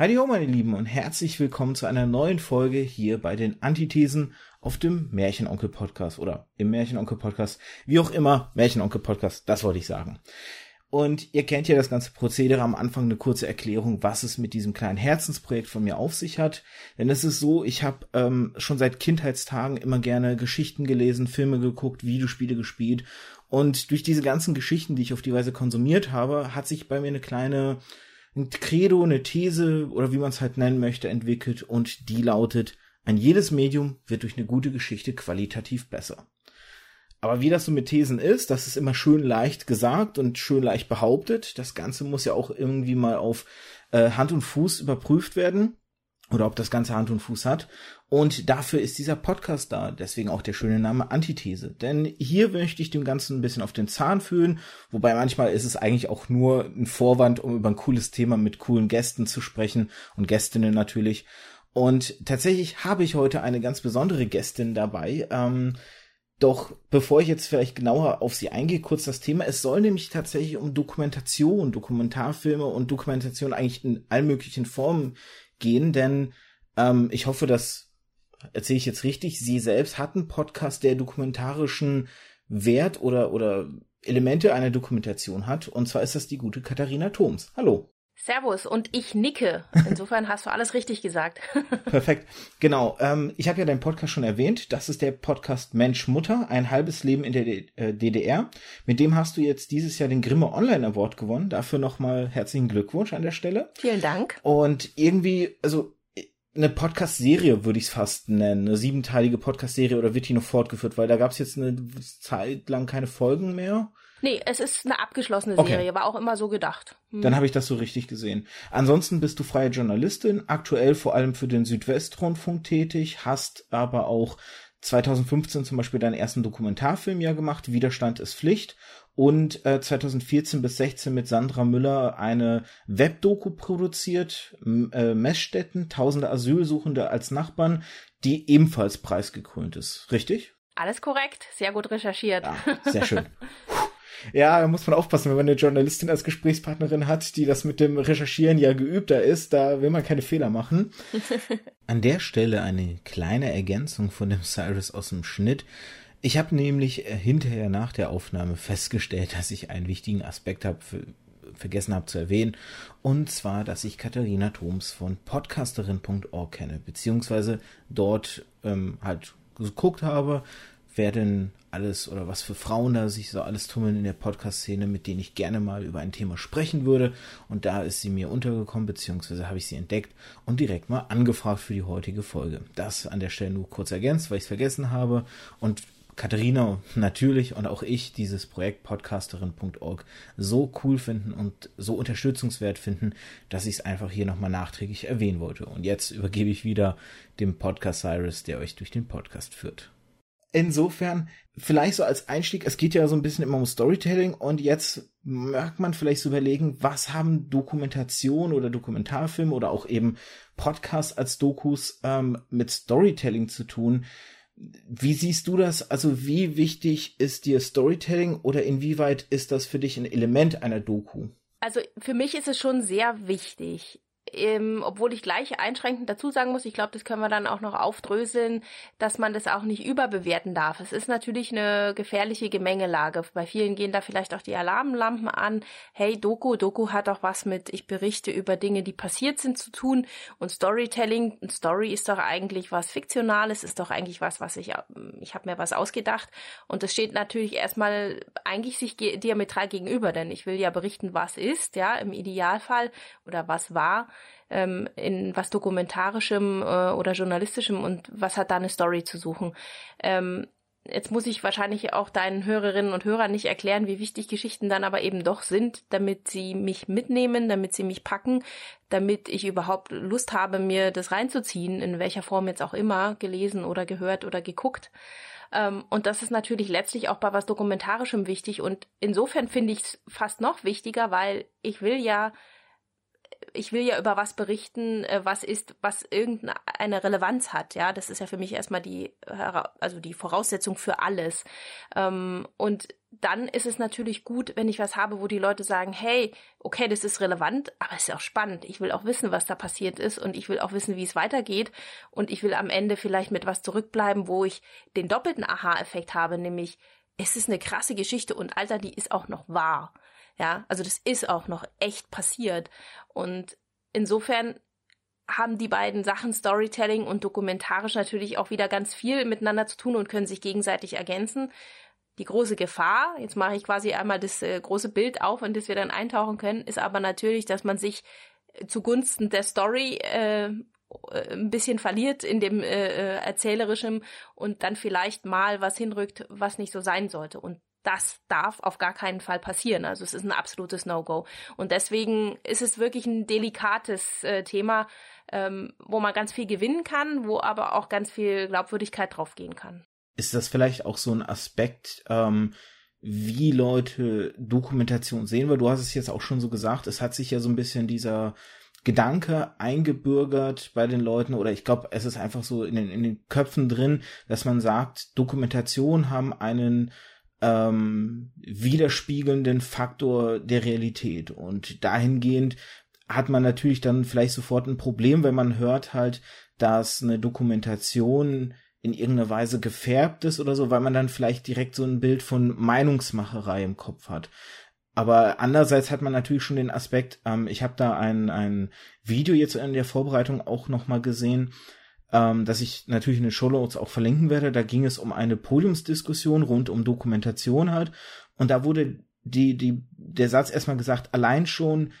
Heidi ho, meine Lieben, und herzlich willkommen zu einer neuen Folge hier bei den Antithesen auf dem Märchenonkel-Podcast oder im Märchenonkel-Podcast, wie auch immer, Märchenonkel-Podcast, das wollte ich sagen. Und ihr kennt ja das ganze Prozedere am Anfang eine kurze Erklärung, was es mit diesem kleinen Herzensprojekt von mir auf sich hat. Denn es ist so, ich habe ähm, schon seit Kindheitstagen immer gerne Geschichten gelesen, Filme geguckt, Videospiele gespielt. Und durch diese ganzen Geschichten, die ich auf die Weise konsumiert habe, hat sich bei mir eine kleine ein Credo, eine These oder wie man es halt nennen möchte, entwickelt und die lautet, ein jedes Medium wird durch eine gute Geschichte qualitativ besser. Aber wie das so mit Thesen ist, das ist immer schön leicht gesagt und schön leicht behauptet. Das Ganze muss ja auch irgendwie mal auf äh, Hand und Fuß überprüft werden oder ob das Ganze Hand und Fuß hat. Und dafür ist dieser Podcast da. Deswegen auch der schöne Name Antithese. Denn hier möchte ich dem Ganzen ein bisschen auf den Zahn fühlen. Wobei manchmal ist es eigentlich auch nur ein Vorwand, um über ein cooles Thema mit coolen Gästen zu sprechen und Gästinnen natürlich. Und tatsächlich habe ich heute eine ganz besondere Gästin dabei. Ähm, doch bevor ich jetzt vielleicht genauer auf sie eingehe, kurz das Thema. Es soll nämlich tatsächlich um Dokumentation, Dokumentarfilme und Dokumentation eigentlich in allen möglichen Formen gehen, denn ähm, ich hoffe, das erzähle ich jetzt richtig. Sie selbst hat einen Podcast, der dokumentarischen Wert oder, oder Elemente einer Dokumentation hat. Und zwar ist das die gute Katharina Thoms. Hallo. Servus und ich nicke. Insofern hast du alles richtig gesagt. Perfekt. Genau. Ähm, ich habe ja deinen Podcast schon erwähnt. Das ist der Podcast Mensch Mutter, ein halbes Leben in der D äh, DDR. Mit dem hast du jetzt dieses Jahr den Grimme Online Award gewonnen. Dafür nochmal herzlichen Glückwunsch an der Stelle. Vielen Dank. Und irgendwie, also eine Podcast-Serie würde ich es fast nennen, eine siebenteilige Podcast-Serie oder wird die noch fortgeführt, weil da gab es jetzt eine Zeit lang keine Folgen mehr. Nee, es ist eine abgeschlossene okay. Serie, war auch immer so gedacht. Hm. Dann habe ich das so richtig gesehen. Ansonsten bist du freie Journalistin, aktuell vor allem für den Südwestrundfunk tätig, hast aber auch 2015 zum Beispiel deinen ersten Dokumentarfilm ja gemacht, Widerstand ist Pflicht. Und äh, 2014 bis 16 mit Sandra Müller eine Webdoku produziert, äh, Messstätten, tausende Asylsuchende als Nachbarn, die ebenfalls preisgekrönt ist. Richtig? Alles korrekt, sehr gut recherchiert. Ja, sehr schön. Ja, da muss man aufpassen, wenn man eine Journalistin als Gesprächspartnerin hat, die das mit dem Recherchieren ja geübter ist, da will man keine Fehler machen. An der Stelle eine kleine Ergänzung von dem Cyrus aus dem Schnitt. Ich habe nämlich äh, hinterher nach der Aufnahme festgestellt, dass ich einen wichtigen Aspekt habe vergessen habe zu erwähnen, und zwar, dass ich Katharina Thoms von podcasterin.org kenne, beziehungsweise dort ähm, halt geguckt habe, wer denn alles oder was für Frauen da sich so alles tummeln in der Podcast-Szene, mit denen ich gerne mal über ein Thema sprechen würde. Und da ist sie mir untergekommen, beziehungsweise habe ich sie entdeckt und direkt mal angefragt für die heutige Folge. Das an der Stelle nur kurz ergänzt, weil ich es vergessen habe. Und Katharina natürlich und auch ich dieses Projekt podcasterin.org so cool finden und so unterstützungswert finden, dass ich es einfach hier nochmal nachträglich erwähnen wollte. Und jetzt übergebe ich wieder dem Podcast Cyrus, der euch durch den Podcast führt. Insofern, vielleicht so als Einstieg, es geht ja so ein bisschen immer um Storytelling und jetzt mag man vielleicht so überlegen, was haben Dokumentation oder Dokumentarfilme oder auch eben Podcasts als Dokus ähm, mit Storytelling zu tun. Wie siehst du das? Also wie wichtig ist dir Storytelling oder inwieweit ist das für dich ein Element einer Doku? Also für mich ist es schon sehr wichtig ähm, obwohl ich gleich einschränkend dazu sagen muss, ich glaube, das können wir dann auch noch aufdröseln, dass man das auch nicht überbewerten darf. Es ist natürlich eine gefährliche Gemengelage. Bei vielen gehen da vielleicht auch die Alarmlampen an. Hey, Doku, Doku hat auch was mit, ich berichte über Dinge, die passiert sind, zu tun. Und Storytelling, Story ist doch eigentlich was Fiktionales, ist doch eigentlich was, was ich, ich habe mir was ausgedacht. Und das steht natürlich erstmal eigentlich sich diametral gegenüber, denn ich will ja berichten, was ist, ja, im Idealfall oder was war ähm, in was dokumentarischem äh, oder journalistischem und was hat da eine Story zu suchen. Ähm, jetzt muss ich wahrscheinlich auch deinen Hörerinnen und Hörern nicht erklären, wie wichtig Geschichten dann aber eben doch sind, damit sie mich mitnehmen, damit sie mich packen, damit ich überhaupt Lust habe, mir das reinzuziehen, in welcher Form jetzt auch immer, gelesen oder gehört oder geguckt. Ähm, und das ist natürlich letztlich auch bei was Dokumentarischem wichtig. Und insofern finde ich es fast noch wichtiger, weil ich will ja ich will ja über was berichten, äh, was ist, was irgendeine Relevanz hat. Ja, das ist ja für mich erstmal die, also die Voraussetzung für alles. Ähm, und dann ist es natürlich gut, wenn ich was habe, wo die Leute sagen, hey, okay, das ist relevant, aber es ist auch spannend. Ich will auch wissen, was da passiert ist und ich will auch wissen, wie es weitergeht und ich will am Ende vielleicht mit was zurückbleiben, wo ich den doppelten Aha-Effekt habe, nämlich es ist eine krasse Geschichte und Alter, die ist auch noch wahr. Ja, also das ist auch noch echt passiert und insofern haben die beiden Sachen Storytelling und dokumentarisch natürlich auch wieder ganz viel miteinander zu tun und können sich gegenseitig ergänzen die große Gefahr, jetzt mache ich quasi einmal das äh, große Bild auf, in das wir dann eintauchen können, ist aber natürlich, dass man sich zugunsten der Story äh, äh ein bisschen verliert in dem äh, äh, erzählerischem und dann vielleicht mal was hinrückt, was nicht so sein sollte. Und das darf auf gar keinen Fall passieren. Also es ist ein absolutes No-Go. Und deswegen ist es wirklich ein delikates äh, Thema, ähm, wo man ganz viel gewinnen kann, wo aber auch ganz viel Glaubwürdigkeit draufgehen kann ist das vielleicht auch so ein Aspekt, ähm, wie Leute Dokumentation sehen, weil du hast es jetzt auch schon so gesagt, es hat sich ja so ein bisschen dieser Gedanke eingebürgert bei den Leuten oder ich glaube, es ist einfach so in den, in den Köpfen drin, dass man sagt, Dokumentation haben einen ähm, widerspiegelnden Faktor der Realität und dahingehend hat man natürlich dann vielleicht sofort ein Problem, wenn man hört halt, dass eine Dokumentation in irgendeiner Weise gefärbt ist oder so, weil man dann vielleicht direkt so ein Bild von Meinungsmacherei im Kopf hat. Aber andererseits hat man natürlich schon den Aspekt, ähm, ich habe da ein, ein Video jetzt in der Vorbereitung auch nochmal gesehen, ähm, dass ich natürlich in den Show Notes auch verlinken werde. Da ging es um eine Podiumsdiskussion rund um Dokumentation halt. Und da wurde die, die, der Satz erstmal gesagt, allein schon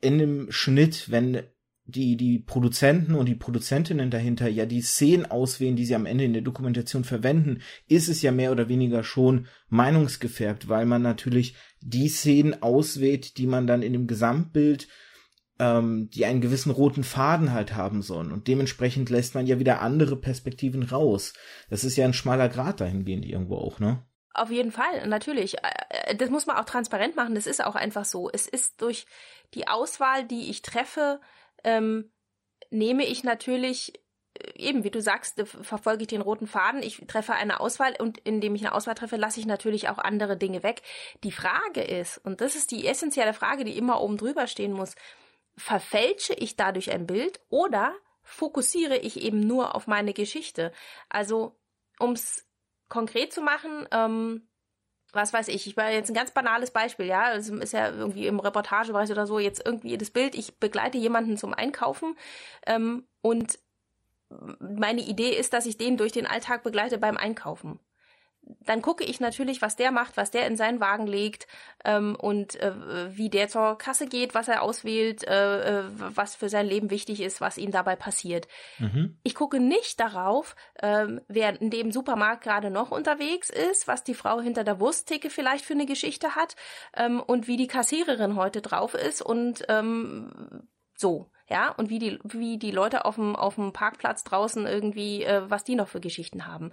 in dem Schnitt, wenn die, die Produzenten und die Produzentinnen dahinter ja die Szenen auswählen, die sie am Ende in der Dokumentation verwenden, ist es ja mehr oder weniger schon meinungsgefärbt, weil man natürlich die Szenen auswählt, die man dann in dem Gesamtbild, ähm, die einen gewissen roten Faden halt haben sollen. Und dementsprechend lässt man ja wieder andere Perspektiven raus. Das ist ja ein schmaler Grad dahingehend irgendwo auch, ne? Auf jeden Fall, natürlich. Das muss man auch transparent machen. Das ist auch einfach so. Es ist durch die Auswahl, die ich treffe, ähm, nehme ich natürlich äh, eben, wie du sagst, äh, verfolge ich den roten Faden. Ich treffe eine Auswahl und indem ich eine Auswahl treffe, lasse ich natürlich auch andere Dinge weg. Die Frage ist, und das ist die essentielle Frage, die immer oben drüber stehen muss, verfälsche ich dadurch ein Bild oder fokussiere ich eben nur auf meine Geschichte? Also, um es konkret zu machen, ähm, was weiß ich, ich war jetzt ein ganz banales Beispiel, ja, es ist ja irgendwie im Reportagebereich oder so jetzt irgendwie das Bild, ich begleite jemanden zum Einkaufen ähm, und meine Idee ist, dass ich den durch den Alltag begleite beim Einkaufen dann gucke ich natürlich, was der macht, was der in seinen Wagen legt ähm, und äh, wie der zur Kasse geht, was er auswählt, äh, äh, was für sein Leben wichtig ist, was ihm dabei passiert. Mhm. Ich gucke nicht darauf, ähm, wer in dem Supermarkt gerade noch unterwegs ist, was die Frau hinter der Wursttheke vielleicht für eine Geschichte hat ähm, und wie die Kassiererin heute drauf ist und ähm, so ja, und wie die, wie die Leute auf dem, auf dem Parkplatz draußen irgendwie, äh, was die noch für Geschichten haben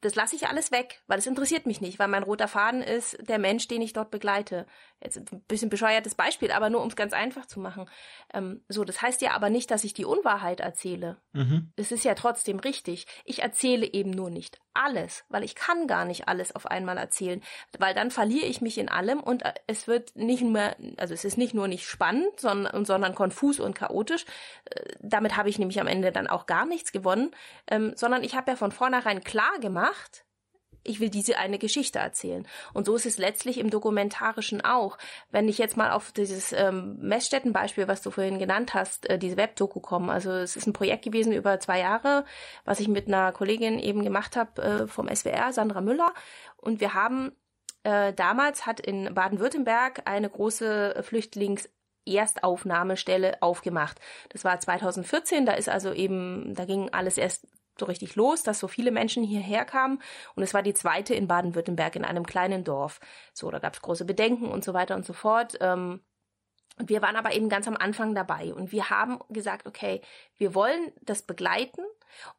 das lasse ich alles weg, weil es interessiert mich nicht, weil mein roter Faden ist der Mensch, den ich dort begleite. Jetzt ein bisschen bescheuertes Beispiel, aber nur um es ganz einfach zu machen. Ähm, so, das heißt ja aber nicht, dass ich die Unwahrheit erzähle. Mhm. Es ist ja trotzdem richtig. Ich erzähle eben nur nicht alles, weil ich kann gar nicht alles auf einmal erzählen, weil dann verliere ich mich in allem und äh, es wird nicht mehr, also es ist nicht nur nicht spannend, sondern, sondern konfus und chaotisch. Äh, damit habe ich nämlich am Ende dann auch gar nichts gewonnen, ähm, sondern ich habe ja von vornherein klar gemacht, ich will diese eine Geschichte erzählen. Und so ist es letztlich im Dokumentarischen auch. Wenn ich jetzt mal auf dieses ähm, Messstättenbeispiel, was du vorhin genannt hast, äh, diese Webdoku komme. Also es ist ein Projekt gewesen über zwei Jahre, was ich mit einer Kollegin eben gemacht habe äh, vom SWR, Sandra Müller. Und wir haben äh, damals hat in Baden-Württemberg eine große Flüchtlings Erstaufnahmestelle aufgemacht. Das war 2014, da ist also eben, da ging alles erst so richtig los, dass so viele Menschen hierher kamen. Und es war die zweite in Baden-Württemberg in einem kleinen Dorf. So, da gab es große Bedenken und so weiter und so fort. Ähm, und wir waren aber eben ganz am Anfang dabei. Und wir haben gesagt, okay, wir wollen das begleiten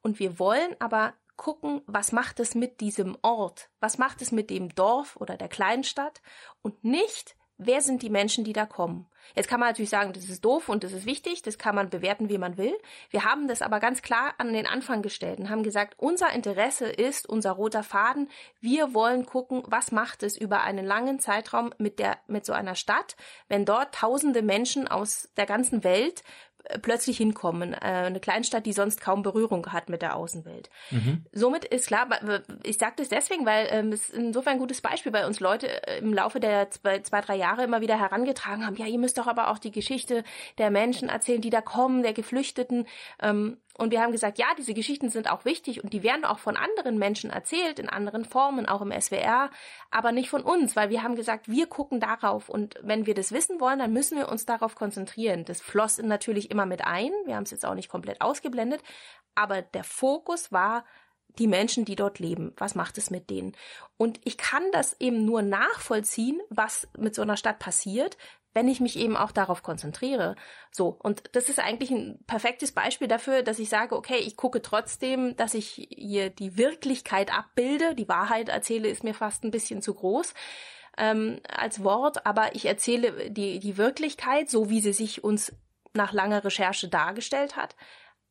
und wir wollen aber gucken, was macht es mit diesem Ort? Was macht es mit dem Dorf oder der Kleinstadt? Und nicht, wer sind die Menschen, die da kommen? Jetzt kann man natürlich sagen, das ist doof und das ist wichtig, das kann man bewerten, wie man will. Wir haben das aber ganz klar an den Anfang gestellt und haben gesagt, unser Interesse ist unser roter Faden. Wir wollen gucken, was macht es über einen langen Zeitraum mit der, mit so einer Stadt, wenn dort tausende Menschen aus der ganzen Welt plötzlich hinkommen. Äh, eine Kleinstadt, die sonst kaum Berührung hat mit der Außenwelt. Mhm. Somit ist klar, ich sage das deswegen, weil ähm, es insofern ein gutes Beispiel bei uns Leute äh, im Laufe der zwei, zwei, drei Jahre immer wieder herangetragen haben, ja, ihr müsst doch aber auch die Geschichte der Menschen erzählen, die da kommen, der Geflüchteten. Ähm, und wir haben gesagt, ja, diese Geschichten sind auch wichtig und die werden auch von anderen Menschen erzählt, in anderen Formen, auch im SWR, aber nicht von uns, weil wir haben gesagt, wir gucken darauf und wenn wir das wissen wollen, dann müssen wir uns darauf konzentrieren. Das floss natürlich immer mit ein, wir haben es jetzt auch nicht komplett ausgeblendet, aber der Fokus war die Menschen, die dort leben. Was macht es mit denen? Und ich kann das eben nur nachvollziehen, was mit so einer Stadt passiert, wenn ich mich eben auch darauf konzentriere. So, und das ist eigentlich ein perfektes Beispiel dafür, dass ich sage, okay, ich gucke trotzdem, dass ich hier die Wirklichkeit abbilde. Die Wahrheit erzähle ist mir fast ein bisschen zu groß ähm, als Wort, aber ich erzähle die, die Wirklichkeit, so wie sie sich uns nach langer Recherche dargestellt hat.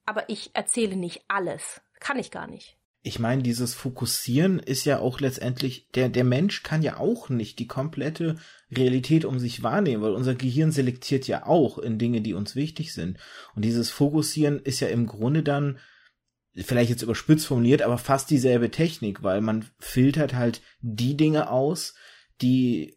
Aber ich erzähle nicht alles. Kann ich gar nicht ich meine, dieses Fokussieren ist ja auch letztendlich, der, der Mensch kann ja auch nicht die komplette Realität um sich wahrnehmen, weil unser Gehirn selektiert ja auch in Dinge, die uns wichtig sind. Und dieses Fokussieren ist ja im Grunde dann, vielleicht jetzt überspitzt formuliert, aber fast dieselbe Technik, weil man filtert halt die Dinge aus, die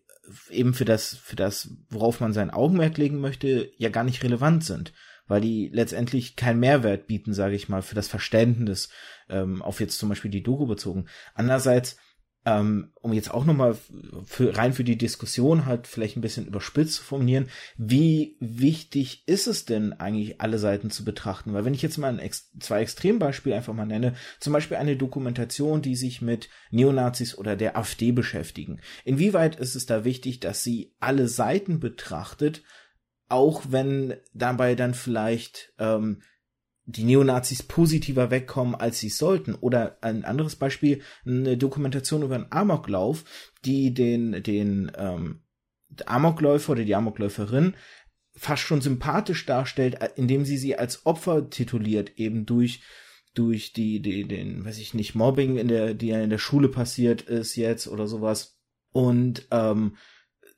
eben für das, für das, worauf man sein Augenmerk legen möchte, ja gar nicht relevant sind weil die letztendlich keinen Mehrwert bieten, sage ich mal, für das Verständnis, ähm, auf jetzt zum Beispiel die Doku bezogen. Andererseits, ähm, um jetzt auch nochmal für, rein für die Diskussion halt vielleicht ein bisschen überspitzt zu formulieren, wie wichtig ist es denn eigentlich, alle Seiten zu betrachten? Weil wenn ich jetzt mal ein zwei Extrembeispiele einfach mal nenne, zum Beispiel eine Dokumentation, die sich mit Neonazis oder der AfD beschäftigen. Inwieweit ist es da wichtig, dass sie alle Seiten betrachtet auch wenn dabei dann vielleicht ähm, die Neonazis positiver wegkommen, als sie sollten. Oder ein anderes Beispiel, eine Dokumentation über einen Amoklauf, die den, den ähm, Amokläufer oder die Amokläuferin fast schon sympathisch darstellt, äh, indem sie sie als Opfer tituliert, eben durch durch die, die den, weiß ich nicht, Mobbing in der, die ja in der Schule passiert ist jetzt oder sowas und ähm,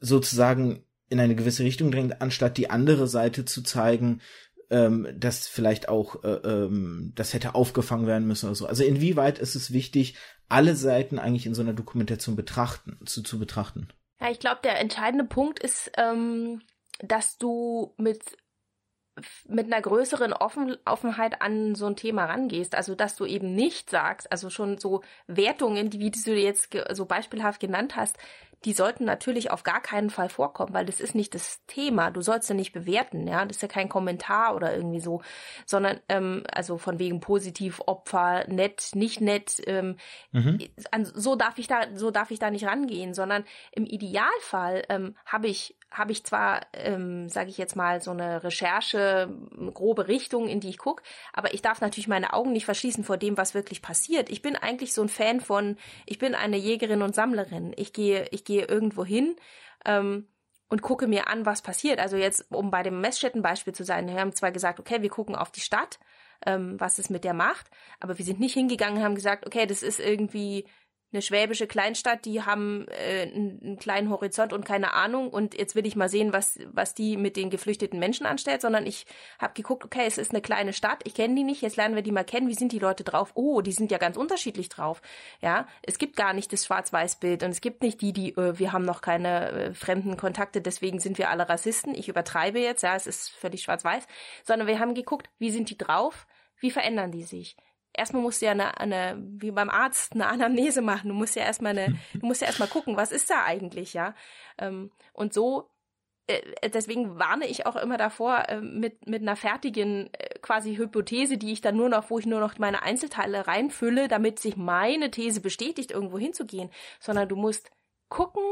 sozusagen in eine gewisse Richtung drängt, anstatt die andere Seite zu zeigen, ähm, dass vielleicht auch äh, ähm, das hätte aufgefangen werden müssen oder so. Also inwieweit ist es wichtig, alle Seiten eigentlich in so einer Dokumentation betrachten, zu, zu betrachten? Ja, ich glaube, der entscheidende Punkt ist, ähm, dass du mit mit einer größeren Offen Offenheit an so ein Thema rangehst. Also, dass du eben nicht sagst, also schon so Wertungen, die, wie du jetzt so beispielhaft genannt hast, die sollten natürlich auf gar keinen Fall vorkommen, weil das ist nicht das Thema. Du sollst ja nicht bewerten, ja. Das ist ja kein Kommentar oder irgendwie so, sondern ähm, also von wegen positiv, Opfer, nett, nicht nett. Ähm, mhm. So darf ich da, so darf ich da nicht rangehen, sondern im Idealfall ähm, habe ich habe ich zwar, ähm, sage ich jetzt mal, so eine Recherche, grobe Richtung, in die ich gucke, aber ich darf natürlich meine Augen nicht verschließen vor dem, was wirklich passiert. Ich bin eigentlich so ein Fan von, ich bin eine Jägerin und Sammlerin. Ich gehe, ich gehe irgendwo hin ähm, und gucke mir an, was passiert. Also jetzt, um bei dem Messstättenbeispiel zu sein, wir haben zwar gesagt, okay, wir gucken auf die Stadt, ähm, was es mit der macht, aber wir sind nicht hingegangen und haben gesagt, okay, das ist irgendwie eine schwäbische Kleinstadt, die haben äh, einen kleinen Horizont und keine Ahnung und jetzt will ich mal sehen, was, was die mit den geflüchteten Menschen anstellt, sondern ich habe geguckt, okay, es ist eine kleine Stadt, ich kenne die nicht, jetzt lernen wir die mal kennen, wie sind die Leute drauf? Oh, die sind ja ganz unterschiedlich drauf. Ja, es gibt gar nicht das Schwarz-Weiß-Bild und es gibt nicht die, die, äh, wir haben noch keine äh, fremden Kontakte, deswegen sind wir alle Rassisten. Ich übertreibe jetzt, ja, es ist völlig schwarz-weiß, sondern wir haben geguckt, wie sind die drauf? Wie verändern die sich? Erstmal musst du ja eine, eine, wie beim Arzt, eine Anamnese machen. Du musst ja erstmal eine, du musst ja erstmal gucken, was ist da eigentlich, ja. Ähm, und so, äh, deswegen warne ich auch immer davor, äh, mit, mit einer fertigen äh, quasi Hypothese, die ich dann nur noch, wo ich nur noch meine Einzelteile reinfülle, damit sich meine These bestätigt, irgendwo hinzugehen, sondern du musst gucken,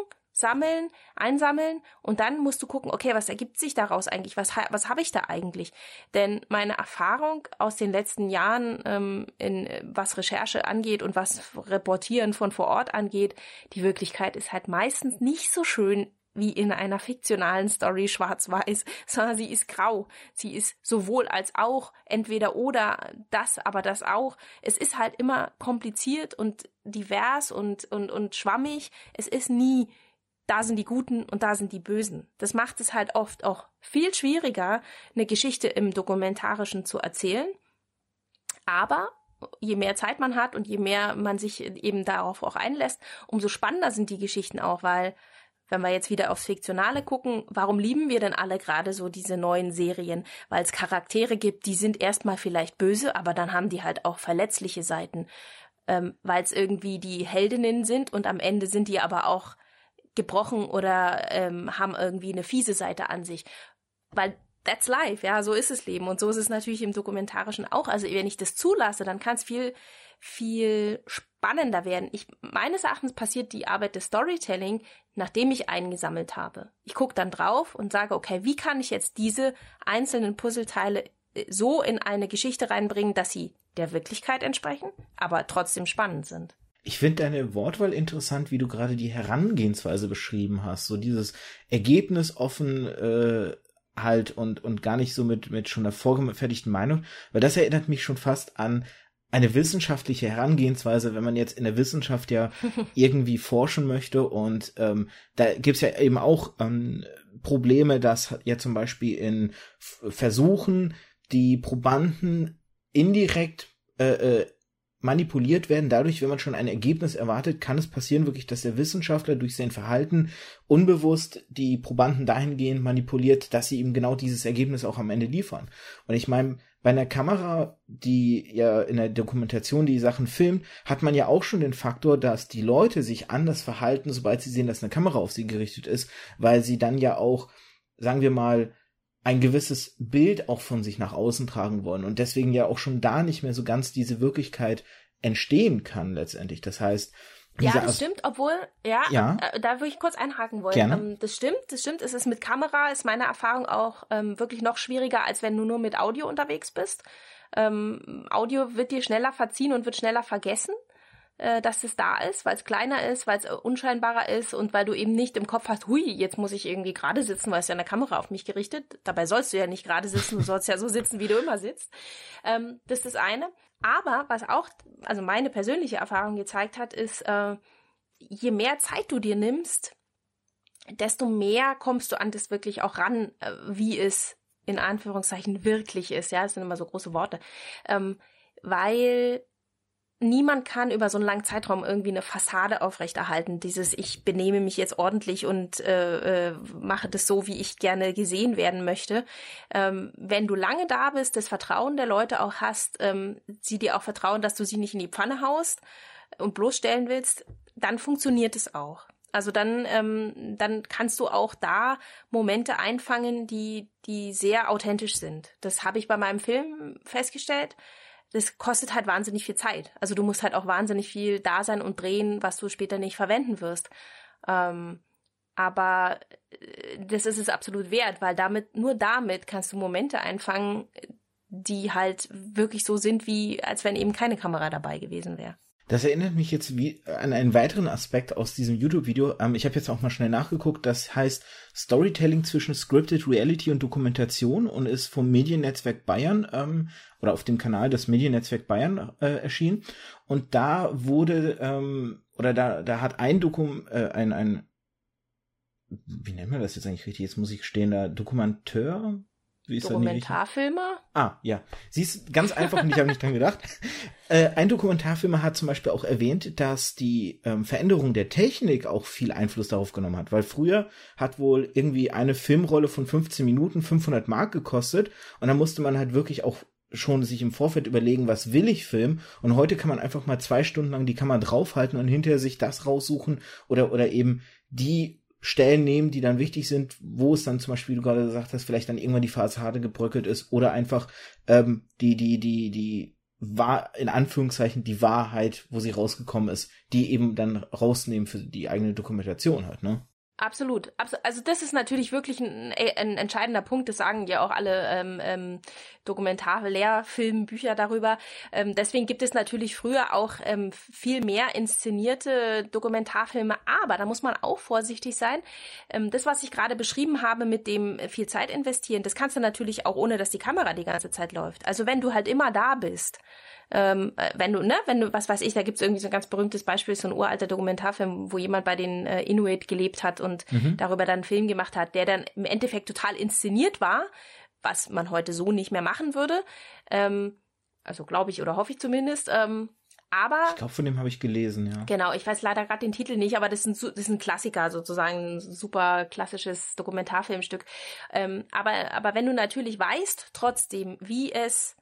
sammeln, einsammeln und dann musst du gucken, okay, was ergibt sich daraus eigentlich? Was, was habe ich da eigentlich? Denn meine Erfahrung aus den letzten Jahren, ähm, in, was Recherche angeht und was Reportieren von vor Ort angeht, die Wirklichkeit ist halt meistens nicht so schön wie in einer fiktionalen Story schwarz-weiß, sondern sie ist grau. Sie ist sowohl als auch, entweder oder, das, aber das auch. Es ist halt immer kompliziert und divers und, und, und schwammig. Es ist nie, da sind die Guten und da sind die Bösen. Das macht es halt oft auch viel schwieriger, eine Geschichte im Dokumentarischen zu erzählen. Aber je mehr Zeit man hat und je mehr man sich eben darauf auch einlässt, umso spannender sind die Geschichten auch, weil wenn wir jetzt wieder aufs Fiktionale gucken, warum lieben wir denn alle gerade so diese neuen Serien? Weil es Charaktere gibt, die sind erstmal vielleicht böse, aber dann haben die halt auch verletzliche Seiten, ähm, weil es irgendwie die Heldinnen sind und am Ende sind die aber auch gebrochen oder ähm, haben irgendwie eine fiese Seite an sich. Weil that's life, ja, so ist es Leben. Und so ist es natürlich im Dokumentarischen auch. Also wenn ich das zulasse, dann kann es viel, viel spannender werden. Ich, meines Erachtens passiert die Arbeit des Storytelling, nachdem ich eingesammelt habe. Ich gucke dann drauf und sage, okay, wie kann ich jetzt diese einzelnen Puzzleteile äh, so in eine Geschichte reinbringen, dass sie der Wirklichkeit entsprechen, aber trotzdem spannend sind. Ich finde deine Wortwahl interessant, wie du gerade die Herangehensweise beschrieben hast. So dieses Ergebnis offen äh, halt und, und gar nicht so mit, mit schon einer vorgefertigten Meinung, weil das erinnert mich schon fast an eine wissenschaftliche Herangehensweise, wenn man jetzt in der Wissenschaft ja irgendwie forschen möchte und ähm, da gibt's ja eben auch ähm, Probleme, dass ja zum Beispiel in Versuchen die Probanden indirekt äh, äh, manipuliert werden. Dadurch, wenn man schon ein Ergebnis erwartet, kann es passieren wirklich, dass der Wissenschaftler durch sein Verhalten unbewusst die Probanden dahingehend manipuliert, dass sie ihm genau dieses Ergebnis auch am Ende liefern. Und ich meine, bei einer Kamera, die ja in der Dokumentation die Sachen filmt, hat man ja auch schon den Faktor, dass die Leute sich anders verhalten, sobald sie sehen, dass eine Kamera auf sie gerichtet ist, weil sie dann ja auch, sagen wir mal, ein gewisses Bild auch von sich nach außen tragen wollen und deswegen ja auch schon da nicht mehr so ganz diese Wirklichkeit entstehen kann letztendlich. Das heißt, ja, das stimmt, obwohl, ja, ja. Äh, da würde ich kurz einhaken wollen. Gerne. Ähm, das stimmt, das stimmt. Es ist mit Kamera, ist meine Erfahrung auch ähm, wirklich noch schwieriger, als wenn du nur mit Audio unterwegs bist. Ähm, Audio wird dir schneller verziehen und wird schneller vergessen äh, dass es da ist, weil es kleiner ist, weil es äh, unscheinbarer ist und weil du eben nicht im Kopf hast, hui, jetzt muss ich irgendwie gerade sitzen, weil es ja eine Kamera auf mich gerichtet. Dabei sollst du ja nicht gerade sitzen, du sollst ja so sitzen, wie du immer sitzt. Ähm, das ist das eine. Aber was auch, also meine persönliche Erfahrung gezeigt hat, ist, äh, je mehr Zeit du dir nimmst, desto mehr kommst du an das wirklich auch ran, äh, wie es in Anführungszeichen wirklich ist. Ja, das sind immer so große Worte. Ähm, weil niemand kann über so einen langen Zeitraum irgendwie eine Fassade aufrechterhalten. Dieses ich benehme mich jetzt ordentlich und äh, äh, mache das so, wie ich gerne gesehen werden möchte. Ähm, wenn du lange da bist, das Vertrauen der Leute auch hast, ähm, sie dir auch vertrauen, dass du sie nicht in die Pfanne haust und bloßstellen willst, dann funktioniert es auch. Also dann, ähm, dann kannst du auch da Momente einfangen, die, die sehr authentisch sind. Das habe ich bei meinem Film festgestellt das kostet halt wahnsinnig viel Zeit. Also du musst halt auch wahnsinnig viel da sein und drehen, was du später nicht verwenden wirst. Ähm, aber äh, das ist es absolut wert, weil damit, nur damit kannst du Momente einfangen, die halt wirklich so sind, wie als wenn eben keine Kamera dabei gewesen wäre. Das erinnert mich jetzt wie an einen weiteren Aspekt aus diesem YouTube-Video. Ähm, ich habe jetzt auch mal schnell nachgeguckt. Das heißt Storytelling zwischen Scripted Reality und Dokumentation und ist vom Mediennetzwerk Bayern ähm, oder auf dem Kanal des Mediennetzwerk Bayern äh, erschienen. Und da wurde ähm, oder da da hat ein Dokum äh, ein ein wie nennt man das jetzt eigentlich richtig? Jetzt muss ich stehen da Dokumenteur wie ist Dokumentarfilmer? Ah, ja. Sie ist ganz einfach und ich habe nicht dran gedacht. Äh, ein Dokumentarfilmer hat zum Beispiel auch erwähnt, dass die ähm, Veränderung der Technik auch viel Einfluss darauf genommen hat, weil früher hat wohl irgendwie eine Filmrolle von 15 Minuten 500 Mark gekostet und dann musste man halt wirklich auch schon sich im Vorfeld überlegen, was will ich filmen und heute kann man einfach mal zwei Stunden lang die Kamera draufhalten und hinterher sich das raussuchen oder oder eben die Stellen nehmen, die dann wichtig sind, wo es dann zum Beispiel, wie du gerade gesagt hast, vielleicht dann irgendwann die Fassade gebröckelt ist oder einfach ähm, die, die, die, die war in Anführungszeichen die Wahrheit, wo sie rausgekommen ist, die eben dann rausnehmen für die eigene Dokumentation halt, ne? Absolut. Also das ist natürlich wirklich ein, ein entscheidender Punkt. Das sagen ja auch alle ähm, ähm, Dokumentar-Lehrfilmbücher darüber. Ähm, deswegen gibt es natürlich früher auch ähm, viel mehr inszenierte Dokumentarfilme. Aber da muss man auch vorsichtig sein. Ähm, das, was ich gerade beschrieben habe mit dem viel Zeit investieren, das kannst du natürlich auch ohne, dass die Kamera die ganze Zeit läuft. Also wenn du halt immer da bist ähm, äh, wenn du, ne, wenn du, was weiß ich, da gibt's irgendwie so ein ganz berühmtes Beispiel, so ein uralter Dokumentarfilm, wo jemand bei den äh, Inuit gelebt hat und mhm. darüber dann einen Film gemacht hat, der dann im Endeffekt total inszeniert war, was man heute so nicht mehr machen würde. Ähm, also glaube ich oder hoffe ich zumindest. Ähm, aber ich glaube, von dem habe ich gelesen, ja. Genau, ich weiß leider gerade den Titel nicht, aber das ist ein, das ist ein Klassiker sozusagen, ein super klassisches Dokumentarfilmstück. Ähm, aber aber wenn du natürlich weißt, trotzdem, wie es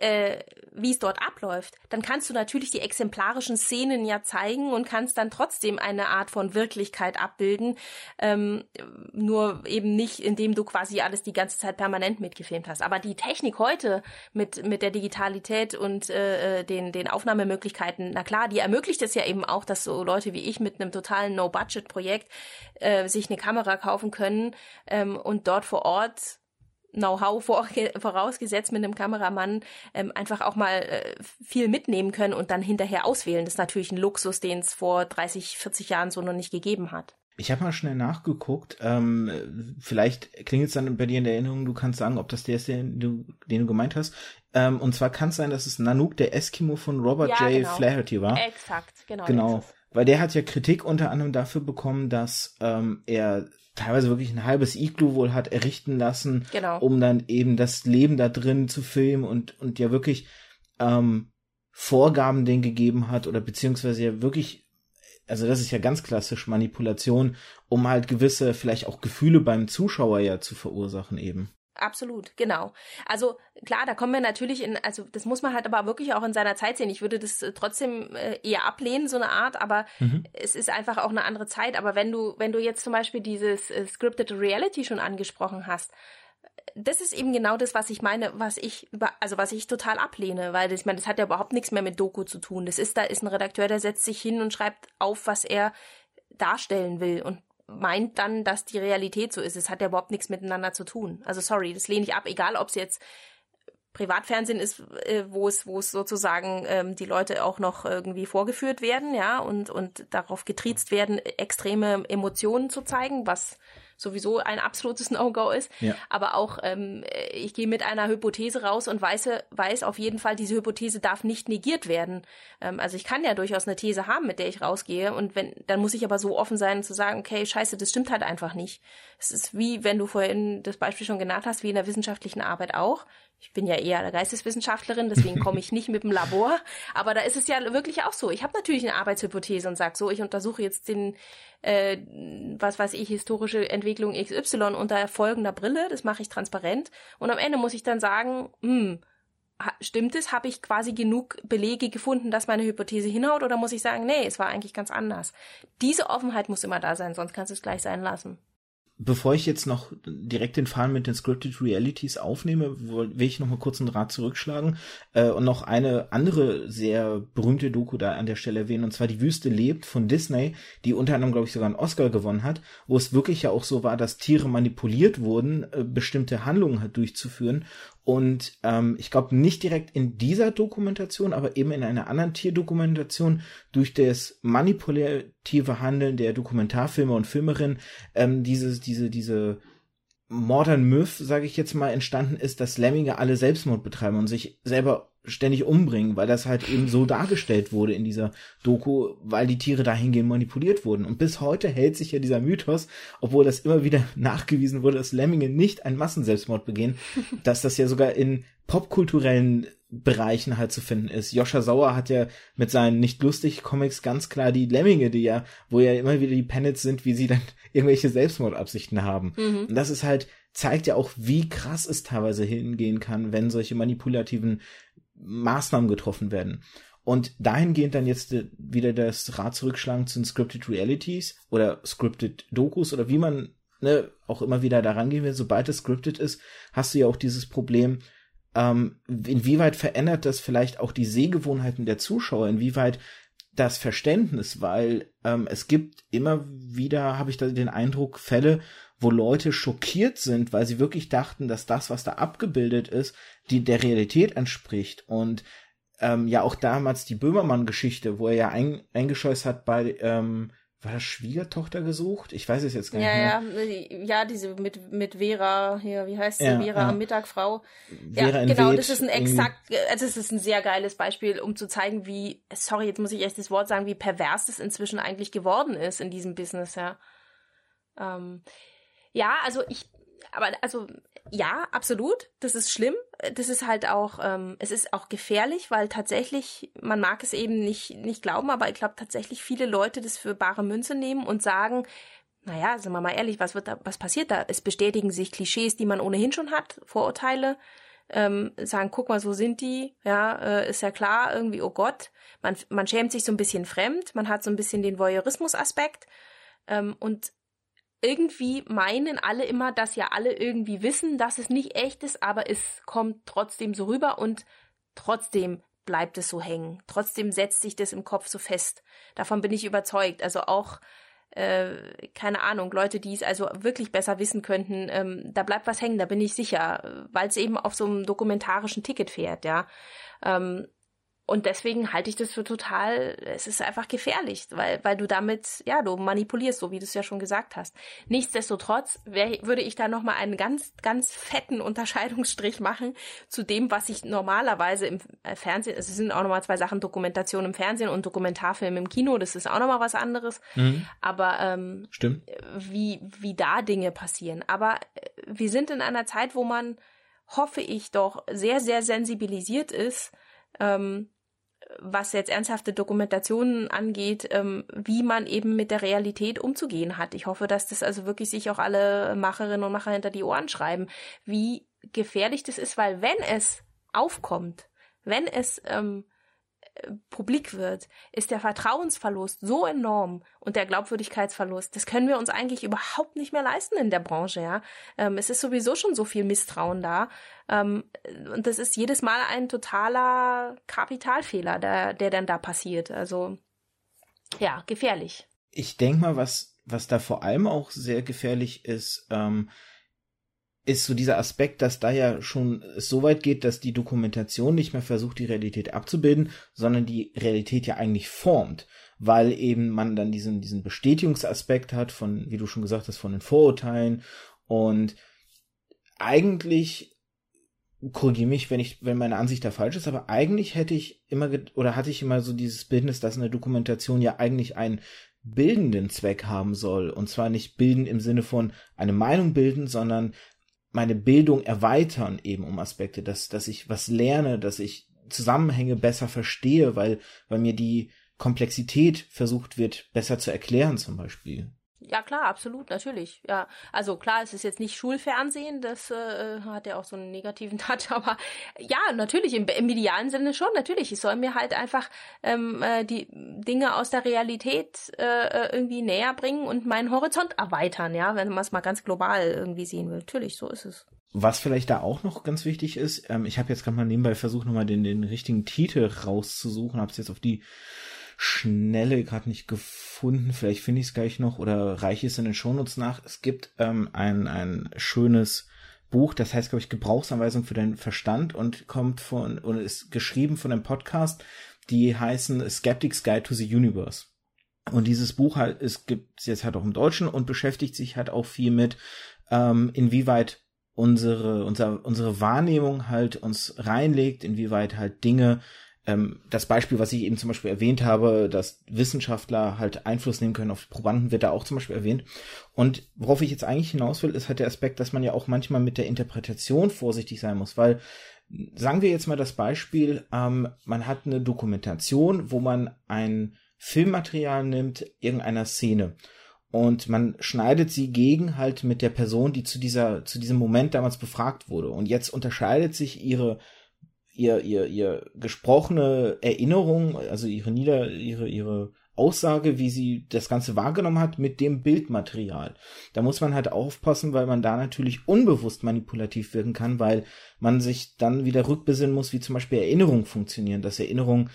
äh, wie es dort abläuft, dann kannst du natürlich die exemplarischen Szenen ja zeigen und kannst dann trotzdem eine Art von Wirklichkeit abbilden, ähm, nur eben nicht, indem du quasi alles die ganze Zeit permanent mitgefilmt hast. Aber die Technik heute mit mit der Digitalität und äh, äh den den Aufnahmemöglichkeiten, na klar, die ermöglicht es ja eben auch, dass so Leute wie ich mit einem totalen No-Budget-Projekt äh, sich eine Kamera kaufen können ähm, und dort vor Ort Know-how vorausgesetzt mit einem Kameramann ähm, einfach auch mal äh, viel mitnehmen können und dann hinterher auswählen. Das ist natürlich ein Luxus, den es vor 30, 40 Jahren so noch nicht gegeben hat. Ich habe mal schnell nachgeguckt. Ähm, vielleicht klingt es dann bei dir in der Erinnerung, du kannst sagen, ob das der ist, den du, den du gemeint hast. Ähm, und zwar kann es sein, dass es Nanook, der Eskimo von Robert ja, J. Genau. Flaherty war. Exakt, genau. Genau. Weil der hat ja Kritik unter anderem dafür bekommen, dass ähm, er teilweise wirklich ein halbes Iglu wohl hat errichten lassen, genau. um dann eben das Leben da drin zu filmen und, und ja wirklich ähm, Vorgaben den gegeben hat oder beziehungsweise ja wirklich, also das ist ja ganz klassisch Manipulation, um halt gewisse, vielleicht auch Gefühle beim Zuschauer ja zu verursachen eben. Absolut, genau. Also klar, da kommen wir natürlich in, also das muss man halt aber wirklich auch in seiner Zeit sehen. Ich würde das äh, trotzdem äh, eher ablehnen, so eine Art, aber mhm. es ist einfach auch eine andere Zeit. Aber wenn du, wenn du jetzt zum Beispiel dieses äh, Scripted Reality schon angesprochen hast, das ist eben genau das, was ich meine, was ich also was ich total ablehne, weil das, ich meine, das hat ja überhaupt nichts mehr mit Doku zu tun. Das ist, da ist ein Redakteur, der setzt sich hin und schreibt auf, was er darstellen will und meint dann, dass die Realität so ist. Es hat ja überhaupt nichts miteinander zu tun. Also sorry, das lehne ich ab, egal ob es jetzt Privatfernsehen ist, äh, wo es, wo es sozusagen ähm, die Leute auch noch irgendwie vorgeführt werden, ja, und, und darauf getriezt werden, extreme Emotionen zu zeigen, was sowieso ein absolutes No-Go ist. Ja. Aber auch, ähm, ich gehe mit einer Hypothese raus und weiß, weiß auf jeden Fall, diese Hypothese darf nicht negiert werden. Ähm, also ich kann ja durchaus eine These haben, mit der ich rausgehe. Und wenn, dann muss ich aber so offen sein zu sagen, okay, scheiße, das stimmt halt einfach nicht. Es ist wie, wenn du vorhin das Beispiel schon genannt hast, wie in der wissenschaftlichen Arbeit auch ich bin ja eher eine Geisteswissenschaftlerin, deswegen komme ich nicht mit dem Labor. Aber da ist es ja wirklich auch so. Ich habe natürlich eine Arbeitshypothese und sage so, ich untersuche jetzt den, äh, was weiß ich, historische Entwicklung XY unter folgender Brille. Das mache ich transparent. Und am Ende muss ich dann sagen, hm, stimmt es? Habe ich quasi genug Belege gefunden, dass meine Hypothese hinhaut? Oder muss ich sagen, nee, es war eigentlich ganz anders? Diese Offenheit muss immer da sein, sonst kannst du es gleich sein lassen bevor ich jetzt noch direkt den Fall mit den Scripted Realities aufnehme, will ich noch mal kurz einen Draht zurückschlagen äh, und noch eine andere sehr berühmte Doku da an der Stelle erwähnen, und zwar Die Wüste lebt von Disney, die unter anderem, glaube ich, sogar einen Oscar gewonnen hat, wo es wirklich ja auch so war, dass Tiere manipuliert wurden, äh, bestimmte Handlungen halt durchzuführen und ähm, ich glaube nicht direkt in dieser Dokumentation, aber eben in einer anderen Tierdokumentation durch das manipulative Handeln der Dokumentarfilmer und Filmerinnen ähm, diese, diese, diese Modern Myth, sage ich jetzt mal, entstanden ist, dass Lemminge alle Selbstmord betreiben und sich selber ständig umbringen, weil das halt eben so dargestellt wurde in dieser Doku, weil die Tiere dahingehend manipuliert wurden. Und bis heute hält sich ja dieser Mythos, obwohl das immer wieder nachgewiesen wurde, dass Lemminge nicht einen Massenselbstmord begehen, dass das ja sogar in popkulturellen Bereichen halt zu finden ist. Joscha Sauer hat ja mit seinen nicht lustig Comics ganz klar die Lemminge, die ja, wo ja immer wieder die Panels sind, wie sie dann irgendwelche Selbstmordabsichten haben. Mhm. Und das ist halt, zeigt ja auch, wie krass es teilweise hingehen kann, wenn solche manipulativen Maßnahmen getroffen werden. Und dahingehend dann jetzt äh, wieder das Rad zurückschlagen zu den Scripted Realities oder Scripted Dokus oder wie man ne, auch immer wieder daran gehen will, sobald es scripted ist, hast du ja auch dieses Problem, ähm, inwieweit verändert das vielleicht auch die Sehgewohnheiten der Zuschauer, inwieweit das Verständnis, weil ähm, es gibt immer wieder, habe ich da den Eindruck, Fälle, wo Leute schockiert sind, weil sie wirklich dachten, dass das, was da abgebildet ist, die der Realität entspricht. Und ähm, ja auch damals die Böhmermann-Geschichte, wo er ja ein, eingescheucht hat bei ähm, war das Schwiegertochter gesucht? Ich weiß es jetzt gar ja, nicht mehr. Ja, ja, diese mit, mit Vera, hier, wie heißt sie? Ja, Vera ja. am Mittag, Frau. Vera ja, genau, das ist ein exakt, also es ist ein sehr geiles Beispiel, um zu zeigen, wie, sorry, jetzt muss ich echt das Wort sagen, wie pervers das inzwischen eigentlich geworden ist in diesem Business, ja. Ähm, ja, also ich, aber also ja, absolut. Das ist schlimm. Das ist halt auch, ähm, es ist auch gefährlich, weil tatsächlich, man mag es eben nicht, nicht glauben, aber ich glaube tatsächlich viele Leute das für bare Münze nehmen und sagen, naja, sind wir mal ehrlich, was wird da, was passiert da? Es bestätigen sich Klischees, die man ohnehin schon hat, Vorurteile, ähm, sagen, guck mal, so sind die, ja, äh, ist ja klar, irgendwie, oh Gott, man, man schämt sich so ein bisschen fremd, man hat so ein bisschen den Voyeurismus-Aspekt, ähm, und irgendwie meinen alle immer, dass ja alle irgendwie wissen, dass es nicht echt ist, aber es kommt trotzdem so rüber und trotzdem bleibt es so hängen. Trotzdem setzt sich das im Kopf so fest. Davon bin ich überzeugt. Also auch, äh, keine Ahnung, Leute, die es also wirklich besser wissen könnten, ähm, da bleibt was hängen, da bin ich sicher, weil es eben auf so einem dokumentarischen Ticket fährt, ja. Ähm, und deswegen halte ich das für total, es ist einfach gefährlich, weil, weil du damit, ja, du manipulierst, so wie du es ja schon gesagt hast. Nichtsdestotrotz wär, würde ich da nochmal einen ganz, ganz fetten Unterscheidungsstrich machen zu dem, was ich normalerweise im äh, Fernsehen, es sind auch nochmal zwei Sachen, Dokumentation im Fernsehen und Dokumentarfilm im Kino, das ist auch nochmal was anderes. Mhm. Aber ähm, Stimmt. Wie, wie da Dinge passieren. Aber äh, wir sind in einer Zeit, wo man, hoffe ich doch, sehr, sehr sensibilisiert ist, ähm, was jetzt ernsthafte Dokumentationen angeht, ähm, wie man eben mit der Realität umzugehen hat. Ich hoffe, dass das also wirklich sich auch alle Macherinnen und Macher hinter die Ohren schreiben, wie gefährlich das ist, weil wenn es aufkommt, wenn es ähm, publik wird, ist der Vertrauensverlust so enorm und der Glaubwürdigkeitsverlust. Das können wir uns eigentlich überhaupt nicht mehr leisten in der Branche, ja. Ähm, es ist sowieso schon so viel Misstrauen da. Ähm, und das ist jedes Mal ein totaler Kapitalfehler, der, der dann da passiert. Also, ja, gefährlich. Ich denke mal, was, was da vor allem auch sehr gefährlich ist, ähm, ist so dieser Aspekt, dass da ja schon es so weit geht, dass die Dokumentation nicht mehr versucht, die Realität abzubilden, sondern die Realität ja eigentlich formt, weil eben man dann diesen, diesen Bestätigungsaspekt hat von, wie du schon gesagt hast, von den Vorurteilen. Und eigentlich korrigiere mich, wenn ich, wenn meine Ansicht da falsch ist, aber eigentlich hätte ich immer oder hatte ich immer so dieses Bildnis, dass eine Dokumentation ja eigentlich einen bildenden Zweck haben soll. Und zwar nicht bilden im Sinne von eine Meinung bilden, sondern meine Bildung erweitern eben um Aspekte, dass, dass ich was lerne, dass ich Zusammenhänge besser verstehe, weil, weil mir die Komplexität versucht wird, besser zu erklären zum Beispiel. Ja, klar, absolut, natürlich. Ja, also klar, es ist jetzt nicht Schulfernsehen, das äh, hat ja auch so einen negativen Touch, aber ja, natürlich, im, im medialen Sinne schon, natürlich. Ich soll mir halt einfach ähm, äh, die Dinge aus der Realität äh, äh irgendwie näher bringen und meinen Horizont erweitern, ja, wenn man es mal ganz global irgendwie sehen will. Natürlich, so ist es. Was vielleicht da auch noch ganz wichtig ist, ähm, ich habe jetzt gerade mal nebenbei versucht, nochmal den, den richtigen Titel rauszusuchen, habe es jetzt auf die Schnelle gerade nicht gefunden. Vielleicht finde ich es gleich noch oder reiche es in den Shownotes nach. Es gibt ähm, ein, ein schönes Buch, das heißt, glaube ich, Gebrauchsanweisung für den Verstand und kommt von und ist geschrieben von einem Podcast, die heißen Skeptics Guide to the Universe. Und dieses Buch halt, es gibt es jetzt halt auch im Deutschen und beschäftigt sich halt auch viel mit, ähm, inwieweit unsere, unser, unsere Wahrnehmung halt uns reinlegt, inwieweit halt Dinge ähm, das Beispiel, was ich eben zum Beispiel erwähnt habe, dass Wissenschaftler halt Einfluss nehmen können auf Probanden, wird da auch zum Beispiel erwähnt. Und worauf ich jetzt eigentlich hinaus will, ist halt der Aspekt, dass man ja auch manchmal mit der Interpretation vorsichtig sein muss, weil sagen wir jetzt mal das Beispiel, ähm, man hat eine Dokumentation, wo man ein Filmmaterial nimmt, irgendeiner Szene und man schneidet sie gegen halt mit der Person, die zu dieser, zu diesem Moment damals befragt wurde. Und jetzt unterscheidet sich ihre ihr, ihr, ihr gesprochene Erinnerung, also ihre Nieder, ihre, ihre Aussage, wie sie das Ganze wahrgenommen hat, mit dem Bildmaterial. Da muss man halt aufpassen, weil man da natürlich unbewusst manipulativ wirken kann, weil man sich dann wieder rückbesinnen muss, wie zum Beispiel Erinnerungen funktionieren, dass Erinnerungen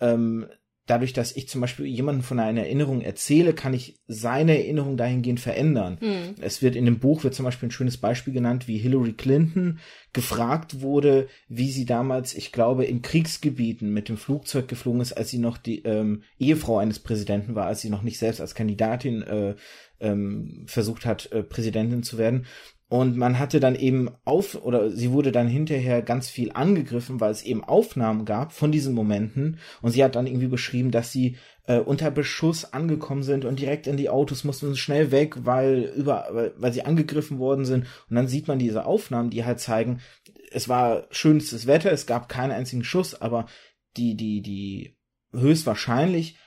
ähm, dadurch, dass ich zum Beispiel jemanden von einer Erinnerung erzähle, kann ich seine Erinnerung dahingehend verändern. Mhm. Es wird in dem Buch wird zum Beispiel ein schönes Beispiel genannt, wie Hillary Clinton gefragt wurde, wie sie damals, ich glaube, in Kriegsgebieten mit dem Flugzeug geflogen ist, als sie noch die ähm, Ehefrau eines Präsidenten war, als sie noch nicht selbst als Kandidatin äh, ähm, versucht hat, äh, Präsidentin zu werden. Und man hatte dann eben auf, oder sie wurde dann hinterher ganz viel angegriffen, weil es eben Aufnahmen gab von diesen Momenten. Und sie hat dann irgendwie beschrieben, dass sie äh, unter Beschuss angekommen sind und direkt in die Autos mussten schnell weg, weil über, weil, weil sie angegriffen worden sind. Und dann sieht man diese Aufnahmen, die halt zeigen, es war schönstes Wetter, es gab keinen einzigen Schuss, aber die, die, die höchstwahrscheinlich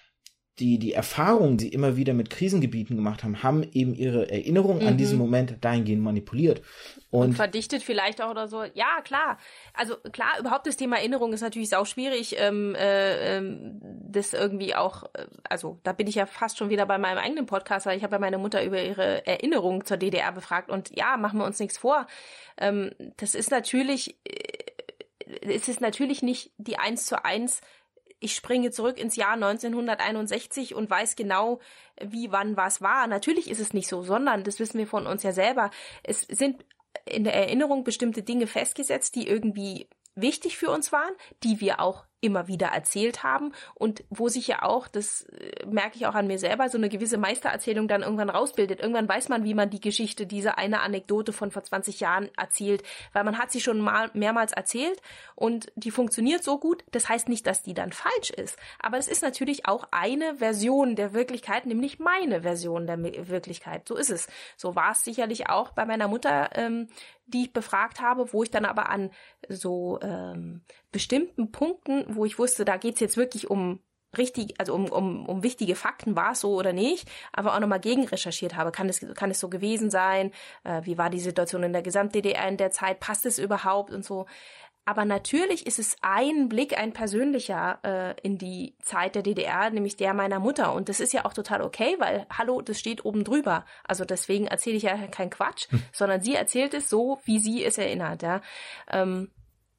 die, die Erfahrungen, die immer wieder mit Krisengebieten gemacht haben, haben eben ihre Erinnerung mhm. an diesen mhm. Moment dahingehend manipuliert. Und, und, verdichtet vielleicht auch oder so. Ja, klar. Also klar, überhaupt das Thema Erinnerung ist natürlich auch schwierig, ähm, äh, ähm, das irgendwie auch, äh, also da bin ich ja fast schon wieder bei meinem eigenen Podcast, weil ich habe ja meine Mutter über ihre Erinnerung zur DDR befragt und ja, machen wir uns nichts vor. Ähm, das ist natürlich, äh, es ist natürlich nicht die eins zu eins ich springe zurück ins Jahr 1961 und weiß genau, wie, wann, was war. Natürlich ist es nicht so, sondern, das wissen wir von uns ja selber, es sind in der Erinnerung bestimmte Dinge festgesetzt, die irgendwie wichtig für uns waren, die wir auch immer wieder erzählt haben und wo sich ja auch, das äh, merke ich auch an mir selber, so eine gewisse Meistererzählung dann irgendwann rausbildet. Irgendwann weiß man, wie man die Geschichte, diese eine Anekdote von vor 20 Jahren erzählt, weil man hat sie schon mal mehrmals erzählt und die funktioniert so gut. Das heißt nicht, dass die dann falsch ist, aber es ist natürlich auch eine Version der Wirklichkeit, nämlich meine Version der Wirklichkeit. So ist es. So war es sicherlich auch bei meiner Mutter, ähm, die ich befragt habe, wo ich dann aber an so ähm, bestimmten Punkten, wo ich wusste, da geht's jetzt wirklich um richtig, also um, um, um wichtige Fakten, war es so oder nicht, aber auch nochmal gegen recherchiert habe. Kann es, kann es so gewesen sein? Äh, wie war die Situation in der Gesamt-DDR in der Zeit? Passt es überhaupt und so? Aber natürlich ist es ein Blick, ein persönlicher äh, in die Zeit der DDR, nämlich der meiner Mutter. Und das ist ja auch total okay, weil, hallo, das steht oben drüber. Also deswegen erzähle ich ja keinen Quatsch, hm. sondern sie erzählt es so, wie sie es erinnert. Ja. Ähm,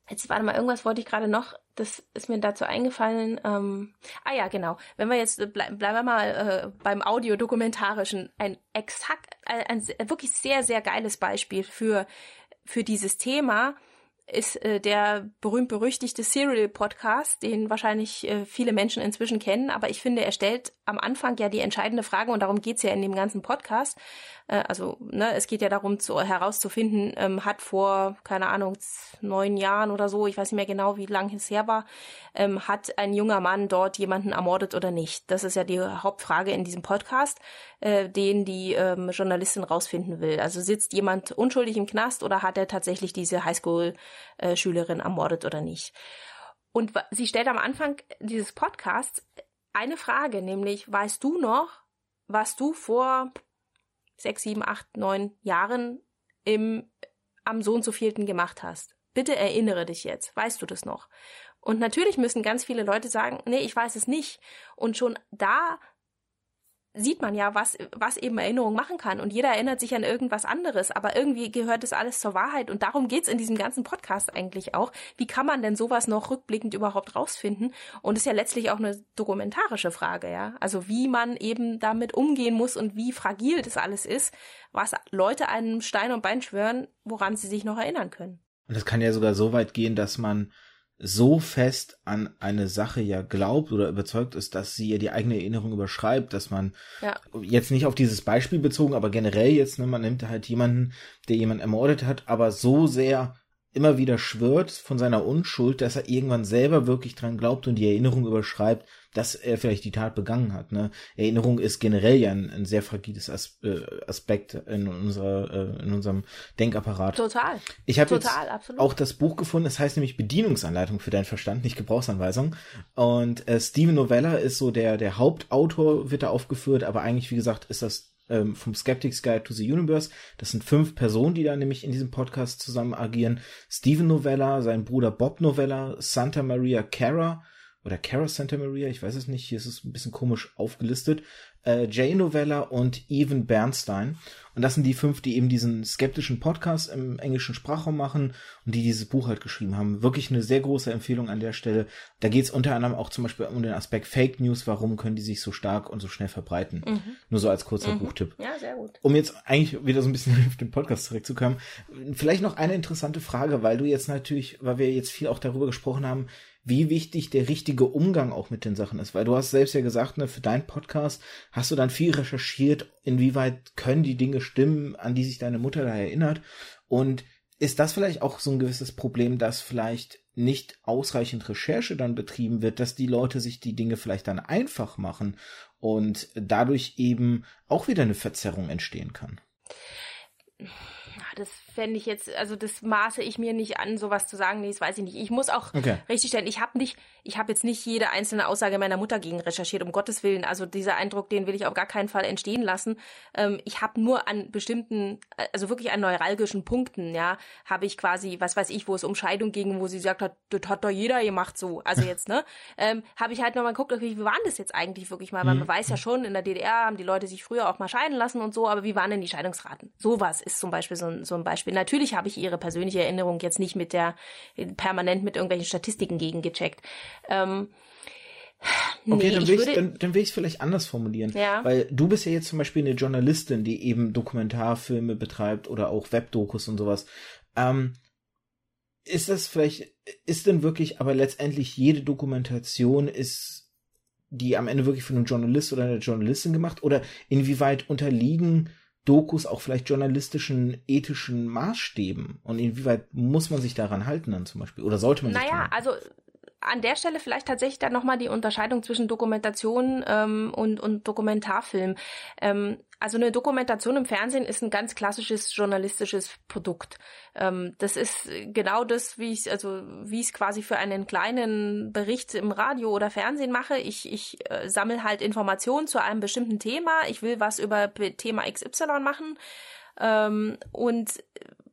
jetzt warte mal, irgendwas wollte ich gerade noch, das ist mir dazu eingefallen. Ähm, ah ja, genau. Wenn wir jetzt, ble bleiben wir mal äh, beim Audiodokumentarischen, ein exakt, ein, ein wirklich sehr, sehr geiles Beispiel für, für dieses Thema ist äh, der berühmt-berüchtigte Serial Podcast, den wahrscheinlich äh, viele Menschen inzwischen kennen. Aber ich finde, er stellt am Anfang ja die entscheidende Frage, und darum geht's ja in dem ganzen Podcast. Äh, also, ne, es geht ja darum, zu, herauszufinden, ähm, hat vor, keine Ahnung, neun Jahren oder so, ich weiß nicht mehr genau, wie lange es her war, ähm, hat ein junger Mann dort jemanden ermordet oder nicht? Das ist ja die Hauptfrage in diesem Podcast, äh, den die ähm, Journalistin rausfinden will. Also sitzt jemand unschuldig im Knast oder hat er tatsächlich diese Highschool- äh, ermordet oder nicht. Und sie stellt am Anfang dieses Podcasts eine Frage, nämlich, weißt du noch, was du vor sechs, sieben, acht, neun Jahren im, am so und so vielten gemacht hast? Bitte erinnere dich jetzt. Weißt du das noch? Und natürlich müssen ganz viele Leute sagen, nee, ich weiß es nicht. Und schon da sieht man ja, was, was eben Erinnerung machen kann. Und jeder erinnert sich an irgendwas anderes. Aber irgendwie gehört das alles zur Wahrheit. Und darum geht's in diesem ganzen Podcast eigentlich auch. Wie kann man denn sowas noch rückblickend überhaupt rausfinden? Und ist ja letztlich auch eine dokumentarische Frage, ja. Also wie man eben damit umgehen muss und wie fragil das alles ist, was Leute einem Stein und Bein schwören, woran sie sich noch erinnern können. Und das kann ja sogar so weit gehen, dass man so fest an eine Sache ja glaubt oder überzeugt ist, dass sie ja die eigene Erinnerung überschreibt, dass man ja. jetzt nicht auf dieses Beispiel bezogen, aber generell jetzt, ne, man nimmt halt jemanden, der jemanden ermordet hat, aber so sehr immer wieder schwört von seiner Unschuld, dass er irgendwann selber wirklich dran glaubt und die Erinnerung überschreibt, dass er vielleicht die Tat begangen hat. Ne? Erinnerung ist generell ja ein, ein sehr fragiles As äh, Aspekt in unserer äh, in unserem Denkapparat. Total. Ich habe jetzt absolut. auch das Buch gefunden. Das heißt nämlich Bedienungsanleitung für deinen Verstand, nicht Gebrauchsanweisung. Und äh, Steven Novella ist so der der Hauptautor, wird da aufgeführt, aber eigentlich wie gesagt ist das ähm, vom Skeptics Guide to the Universe. Das sind fünf Personen, die da nämlich in diesem Podcast zusammen agieren. Steven Novella, sein Bruder Bob Novella, Santa Maria Cara oder Cara Santa Maria, ich weiß es nicht, hier ist es ein bisschen komisch aufgelistet. äh, Jay Novella und Evan Bernstein. Und das sind die fünf, die eben diesen skeptischen Podcast im englischen Sprachraum machen und die dieses Buch halt geschrieben haben. Wirklich eine sehr große Empfehlung an der Stelle. Da geht es unter anderem auch zum Beispiel um den Aspekt Fake News. Warum können die sich so stark und so schnell verbreiten? Mhm. Nur so als kurzer mhm. Buchtipp. Ja, sehr gut. Um jetzt eigentlich wieder so ein bisschen auf den Podcast zurückzukommen. Vielleicht noch eine interessante Frage, weil du jetzt natürlich, weil wir jetzt viel auch darüber gesprochen haben, wie wichtig der richtige Umgang auch mit den Sachen ist. Weil du hast selbst ja gesagt, ne, für deinen Podcast hast du dann viel recherchiert, inwieweit können die Dinge stimmen, an die sich deine Mutter da erinnert. Und ist das vielleicht auch so ein gewisses Problem, dass vielleicht nicht ausreichend Recherche dann betrieben wird, dass die Leute sich die Dinge vielleicht dann einfach machen und dadurch eben auch wieder eine Verzerrung entstehen kann? das fände ich jetzt, also das maße ich mir nicht an, sowas zu sagen. Nee, das weiß ich nicht. Ich muss auch okay. richtig stellen, ich habe nicht, ich habe jetzt nicht jede einzelne Aussage meiner Mutter gegen recherchiert, um Gottes Willen. Also dieser Eindruck, den will ich auf gar keinen Fall entstehen lassen. Ähm, ich habe nur an bestimmten, also wirklich an neuralgischen Punkten, ja, habe ich quasi, was weiß ich, wo es um Scheidung ging, wo sie gesagt hat, das hat doch jeder gemacht so. Also jetzt, ne? ähm, habe ich halt nochmal geguckt, okay, wie waren das jetzt eigentlich wirklich mal? Weil man mhm. weiß ja schon, in der DDR haben die Leute sich früher auch mal scheiden lassen und so, aber wie waren denn die Scheidungsraten? Sowas ist zum Beispiel so so ein Beispiel. Natürlich habe ich ihre persönliche Erinnerung jetzt nicht mit der, permanent mit irgendwelchen Statistiken gegengecheckt. Ähm, Okay, nee, dann, will ich, dann, dann will ich es vielleicht anders formulieren. Ja. Weil du bist ja jetzt zum Beispiel eine Journalistin, die eben Dokumentarfilme betreibt oder auch Webdokus und sowas. Ähm, ist das vielleicht, ist denn wirklich, aber letztendlich jede Dokumentation ist die am Ende wirklich von einem Journalist oder einer Journalistin gemacht? Oder inwieweit unterliegen Dokus auch vielleicht journalistischen, ethischen Maßstäben? Und inwieweit muss man sich daran halten dann zum Beispiel? Oder sollte man sich Naja, also an der Stelle vielleicht tatsächlich dann nochmal die Unterscheidung zwischen Dokumentation ähm, und, und Dokumentarfilm. Ähm, also eine Dokumentation im Fernsehen ist ein ganz klassisches journalistisches Produkt. Ähm, das ist genau das, wie ich also wie es quasi für einen kleinen Bericht im Radio oder Fernsehen mache. Ich, ich äh, sammle halt Informationen zu einem bestimmten Thema. Ich will was über Thema XY machen. Ähm, und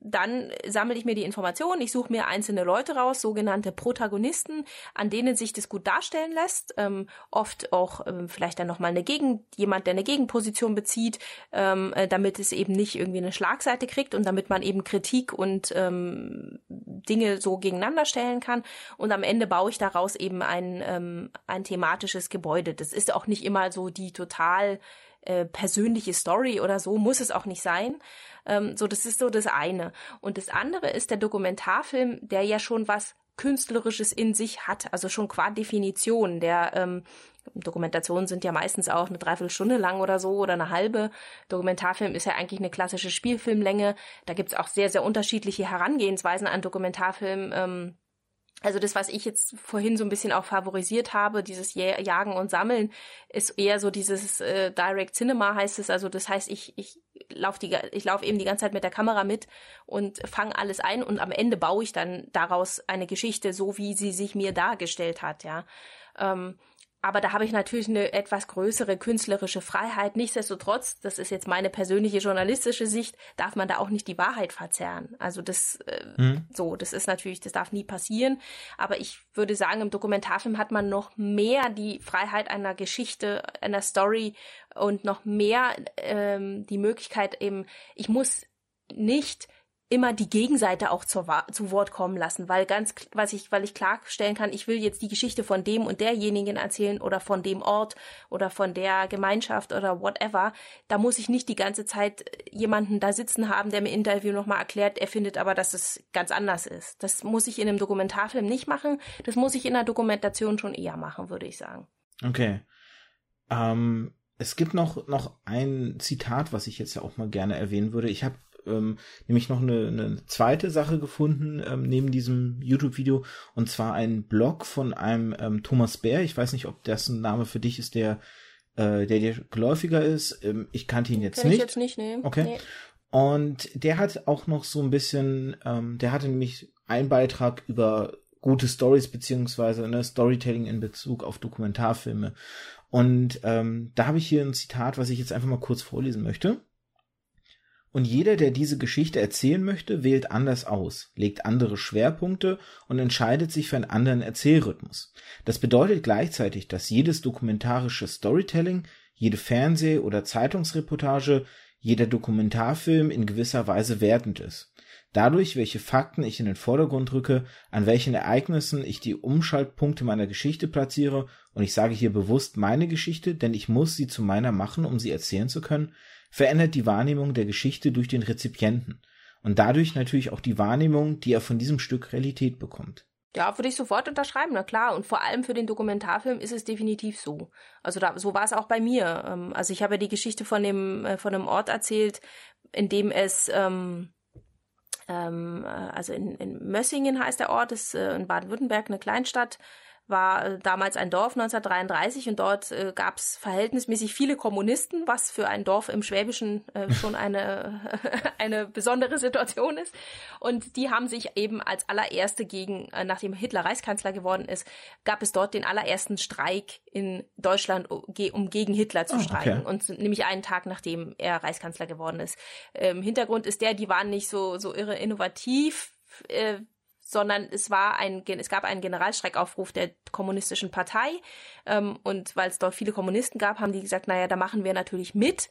dann sammle ich mir die Informationen, ich suche mir einzelne Leute raus, sogenannte Protagonisten, an denen sich das gut darstellen lässt. Ähm, oft auch ähm, vielleicht dann nochmal eine Gegen, jemand, der eine Gegenposition bezieht, ähm, äh, damit es eben nicht irgendwie eine Schlagseite kriegt und damit man eben Kritik und ähm, Dinge so gegeneinander stellen kann. Und am Ende baue ich daraus eben ein, ähm, ein thematisches Gebäude. Das ist auch nicht immer so die total äh, persönliche Story oder so, muss es auch nicht sein. Ähm, so, das ist so das eine. Und das andere ist der Dokumentarfilm, der ja schon was Künstlerisches in sich hat, also schon qua Definition. Der ähm, Dokumentationen sind ja meistens auch eine Dreiviertelstunde lang oder so oder eine halbe. Dokumentarfilm ist ja eigentlich eine klassische Spielfilmlänge. Da gibt's auch sehr, sehr unterschiedliche Herangehensweisen an Dokumentarfilm. Ähm, also das, was ich jetzt vorhin so ein bisschen auch favorisiert habe, dieses Jagen und Sammeln, ist eher so dieses äh, Direct Cinema heißt es. Also das heißt, ich ich laufe die ich laufe eben die ganze Zeit mit der Kamera mit und fange alles ein und am Ende baue ich dann daraus eine Geschichte, so wie sie sich mir dargestellt hat. Ja. Ähm, aber da habe ich natürlich eine etwas größere künstlerische Freiheit. Nichtsdestotrotz, das ist jetzt meine persönliche journalistische Sicht, darf man da auch nicht die Wahrheit verzerren. Also das äh, mhm. so, das ist natürlich, das darf nie passieren. Aber ich würde sagen, im Dokumentarfilm hat man noch mehr die Freiheit einer Geschichte, einer Story und noch mehr ähm, die Möglichkeit eben, ich muss nicht immer die Gegenseite auch zur, zu Wort kommen lassen, weil ganz, was ich, weil ich klarstellen kann, ich will jetzt die Geschichte von dem und derjenigen erzählen oder von dem Ort oder von der Gemeinschaft oder whatever. Da muss ich nicht die ganze Zeit jemanden da sitzen haben, der mir Interview nochmal erklärt, er findet aber, dass es ganz anders ist. Das muss ich in einem Dokumentarfilm nicht machen. Das muss ich in einer Dokumentation schon eher machen, würde ich sagen. Okay. Ähm, es gibt noch, noch ein Zitat, was ich jetzt ja auch mal gerne erwähnen würde. Ich habe ähm, nämlich noch eine, eine zweite Sache gefunden ähm, neben diesem YouTube-Video und zwar ein Blog von einem ähm, Thomas Bär. Ich weiß nicht, ob das ein Name für dich ist, der äh, der dir geläufiger ist. Ähm, ich kannte ihn jetzt Kenn nicht. Ich jetzt nicht, nee. Okay. Nee. Und der hat auch noch so ein bisschen, ähm, der hatte nämlich einen Beitrag über gute Stories beziehungsweise ne, Storytelling in Bezug auf Dokumentarfilme. Und ähm, da habe ich hier ein Zitat, was ich jetzt einfach mal kurz vorlesen möchte. Und jeder, der diese Geschichte erzählen möchte, wählt anders aus, legt andere Schwerpunkte und entscheidet sich für einen anderen Erzählrhythmus. Das bedeutet gleichzeitig, dass jedes dokumentarische Storytelling, jede Fernseh- oder Zeitungsreportage, jeder Dokumentarfilm in gewisser Weise wertend ist. Dadurch, welche Fakten ich in den Vordergrund rücke, an welchen Ereignissen ich die Umschaltpunkte meiner Geschichte platziere, und ich sage hier bewusst meine Geschichte, denn ich muss sie zu meiner machen, um sie erzählen zu können, verändert die Wahrnehmung der Geschichte durch den Rezipienten und dadurch natürlich auch die Wahrnehmung, die er von diesem Stück Realität bekommt. Ja, würde ich sofort unterschreiben, na klar. Und vor allem für den Dokumentarfilm ist es definitiv so. Also da, so war es auch bei mir. Ähm, also ich habe ja die Geschichte von dem, äh, von einem Ort erzählt, in dem es, ähm, ähm, äh, also in, in Mössingen heißt der Ort, ist äh, in Baden-Württemberg eine Kleinstadt, war äh, damals ein Dorf 1933 und dort äh, gab es verhältnismäßig viele Kommunisten, was für ein Dorf im Schwäbischen äh, schon eine, eine besondere Situation ist. Und die haben sich eben als allererste gegen, äh, nachdem Hitler Reichskanzler geworden ist, gab es dort den allerersten Streik in Deutschland, um gegen Hitler zu oh, streiken. Okay. Und nämlich einen Tag nachdem er Reichskanzler geworden ist. Ähm, Hintergrund ist der, die waren nicht so, so irre innovativ. Äh, sondern es war ein, es gab einen Generalstreikaufruf der kommunistischen Partei ähm, und weil es dort viele Kommunisten gab, haben die gesagt, naja, da machen wir natürlich mit.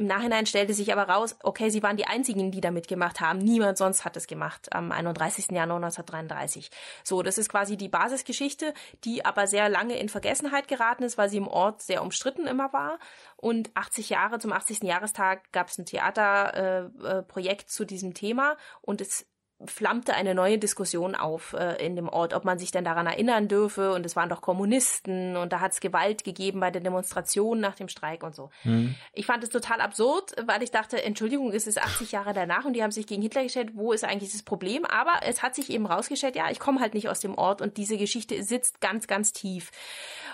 Im Nachhinein stellte sich aber raus, okay, sie waren die einzigen, die da mitgemacht haben. Niemand sonst hat es gemacht am 31. Januar 1933. So, das ist quasi die Basisgeschichte, die aber sehr lange in Vergessenheit geraten ist, weil sie im Ort sehr umstritten immer war. Und 80 Jahre zum 80. Jahrestag gab es ein Theaterprojekt äh, äh, zu diesem Thema und es flammte eine neue Diskussion auf äh, in dem Ort, ob man sich denn daran erinnern dürfe. Und es waren doch Kommunisten und da hat es Gewalt gegeben bei der Demonstration nach dem Streik und so. Mhm. Ich fand es total absurd, weil ich dachte, Entschuldigung, es ist 80 Jahre danach und die haben sich gegen Hitler gestellt. Wo ist eigentlich das Problem? Aber es hat sich eben rausgestellt, ja, ich komme halt nicht aus dem Ort und diese Geschichte sitzt ganz, ganz tief.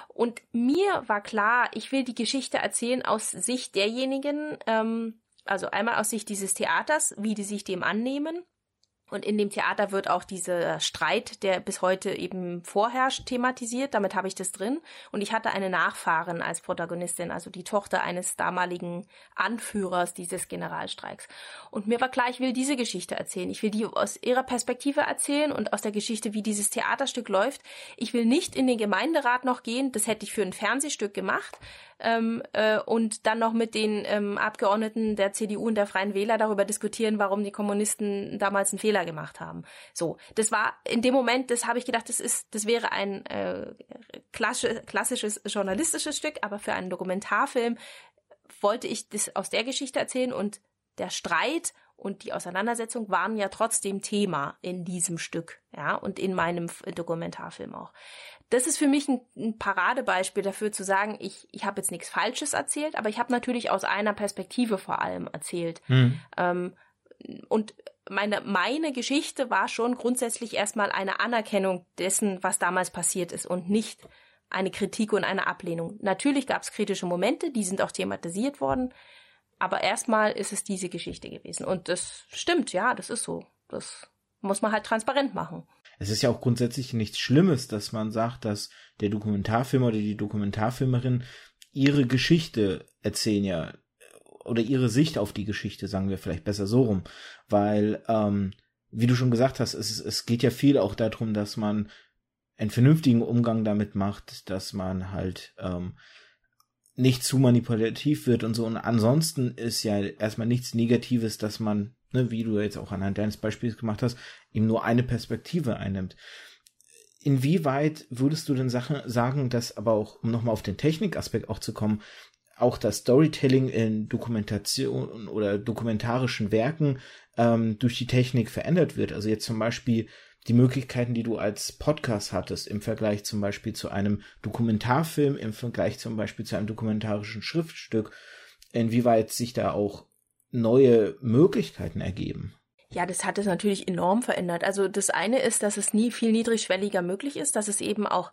Und mir war klar, ich will die Geschichte erzählen aus Sicht derjenigen, ähm, also einmal aus Sicht dieses Theaters, wie die sich dem annehmen und in dem Theater wird auch dieser Streit, der bis heute eben vorherrscht, thematisiert. Damit habe ich das drin. Und ich hatte eine Nachfahrin als Protagonistin, also die Tochter eines damaligen Anführers dieses Generalstreiks. Und mir war klar, ich will diese Geschichte erzählen. Ich will die aus ihrer Perspektive erzählen und aus der Geschichte, wie dieses Theaterstück läuft. Ich will nicht in den Gemeinderat noch gehen. Das hätte ich für ein Fernsehstück gemacht ähm, äh, und dann noch mit den ähm, Abgeordneten der CDU und der Freien Wähler darüber diskutieren, warum die Kommunisten damals einen Fehler gemacht haben. So, das war in dem Moment, das habe ich gedacht, das ist, das wäre ein äh, klassisches journalistisches Stück, aber für einen Dokumentarfilm wollte ich das aus der Geschichte erzählen und der Streit und die Auseinandersetzung waren ja trotzdem Thema in diesem Stück, ja, und in meinem Dokumentarfilm auch das ist für mich ein, ein Paradebeispiel dafür zu sagen, ich, ich habe jetzt nichts Falsches erzählt, aber ich habe natürlich aus einer Perspektive vor allem erzählt. Mhm. Ähm, und meine, meine Geschichte war schon grundsätzlich erstmal eine Anerkennung dessen, was damals passiert ist und nicht eine Kritik und eine Ablehnung. Natürlich gab es kritische Momente, die sind auch thematisiert worden, aber erstmal ist es diese Geschichte gewesen. Und das stimmt, ja, das ist so. Das muss man halt transparent machen es ist ja auch grundsätzlich nichts Schlimmes, dass man sagt, dass der Dokumentarfilmer oder die Dokumentarfilmerin ihre Geschichte erzählen ja oder ihre Sicht auf die Geschichte, sagen wir vielleicht besser so rum, weil ähm, wie du schon gesagt hast, es, es geht ja viel auch darum, dass man einen vernünftigen Umgang damit macht, dass man halt ähm, nicht zu manipulativ wird und so. Und ansonsten ist ja erstmal nichts Negatives, dass man ne, wie du jetzt auch anhand deines Beispiels gemacht hast, eben nur eine Perspektive einnimmt. Inwieweit würdest du denn Sachen sagen, dass aber auch, um nochmal auf den Technikaspekt auch zu kommen, auch das Storytelling in Dokumentation oder dokumentarischen Werken ähm, durch die Technik verändert wird? Also jetzt zum Beispiel die Möglichkeiten, die du als Podcast hattest, im Vergleich zum Beispiel zu einem Dokumentarfilm, im Vergleich zum Beispiel zu einem dokumentarischen Schriftstück, inwieweit sich da auch neue Möglichkeiten ergeben. Ja, das hat es natürlich enorm verändert. Also das eine ist, dass es nie viel niedrigschwelliger möglich ist, dass es eben auch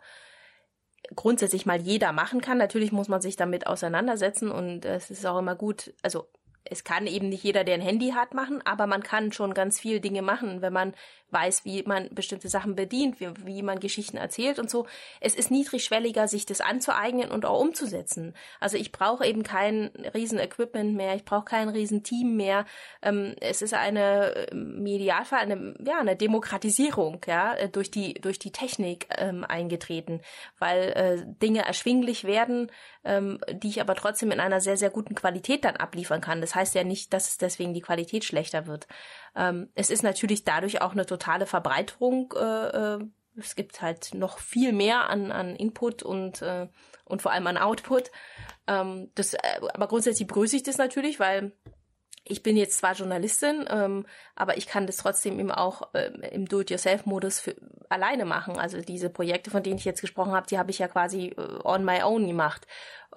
grundsätzlich mal jeder machen kann. Natürlich muss man sich damit auseinandersetzen und es ist auch immer gut, also es kann eben nicht jeder, der ein Handy hat, machen, aber man kann schon ganz viel Dinge machen, wenn man weiß, wie man bestimmte Sachen bedient, wie, wie man Geschichten erzählt und so. Es ist niedrigschwelliger, sich das anzueignen und auch umzusetzen. Also ich brauche eben kein riesen Equipment mehr, ich brauche kein riesen Team mehr. Ähm, es ist eine im Idealfall eine ja eine Demokratisierung ja durch die durch die Technik ähm, eingetreten, weil äh, Dinge erschwinglich werden, ähm, die ich aber trotzdem in einer sehr sehr guten Qualität dann abliefern kann. Das heißt ja nicht, dass es deswegen die Qualität schlechter wird. Ähm, es ist natürlich dadurch auch eine totale Verbreiterung. Äh, äh, es gibt halt noch viel mehr an, an Input und, äh, und vor allem an Output. Ähm, das, äh, aber grundsätzlich begrüße ich das natürlich, weil ich bin jetzt zwar Journalistin, ähm, aber ich kann das trotzdem eben auch äh, im Do-it-yourself-Modus alleine machen. Also diese Projekte, von denen ich jetzt gesprochen habe, die habe ich ja quasi äh, on my own gemacht,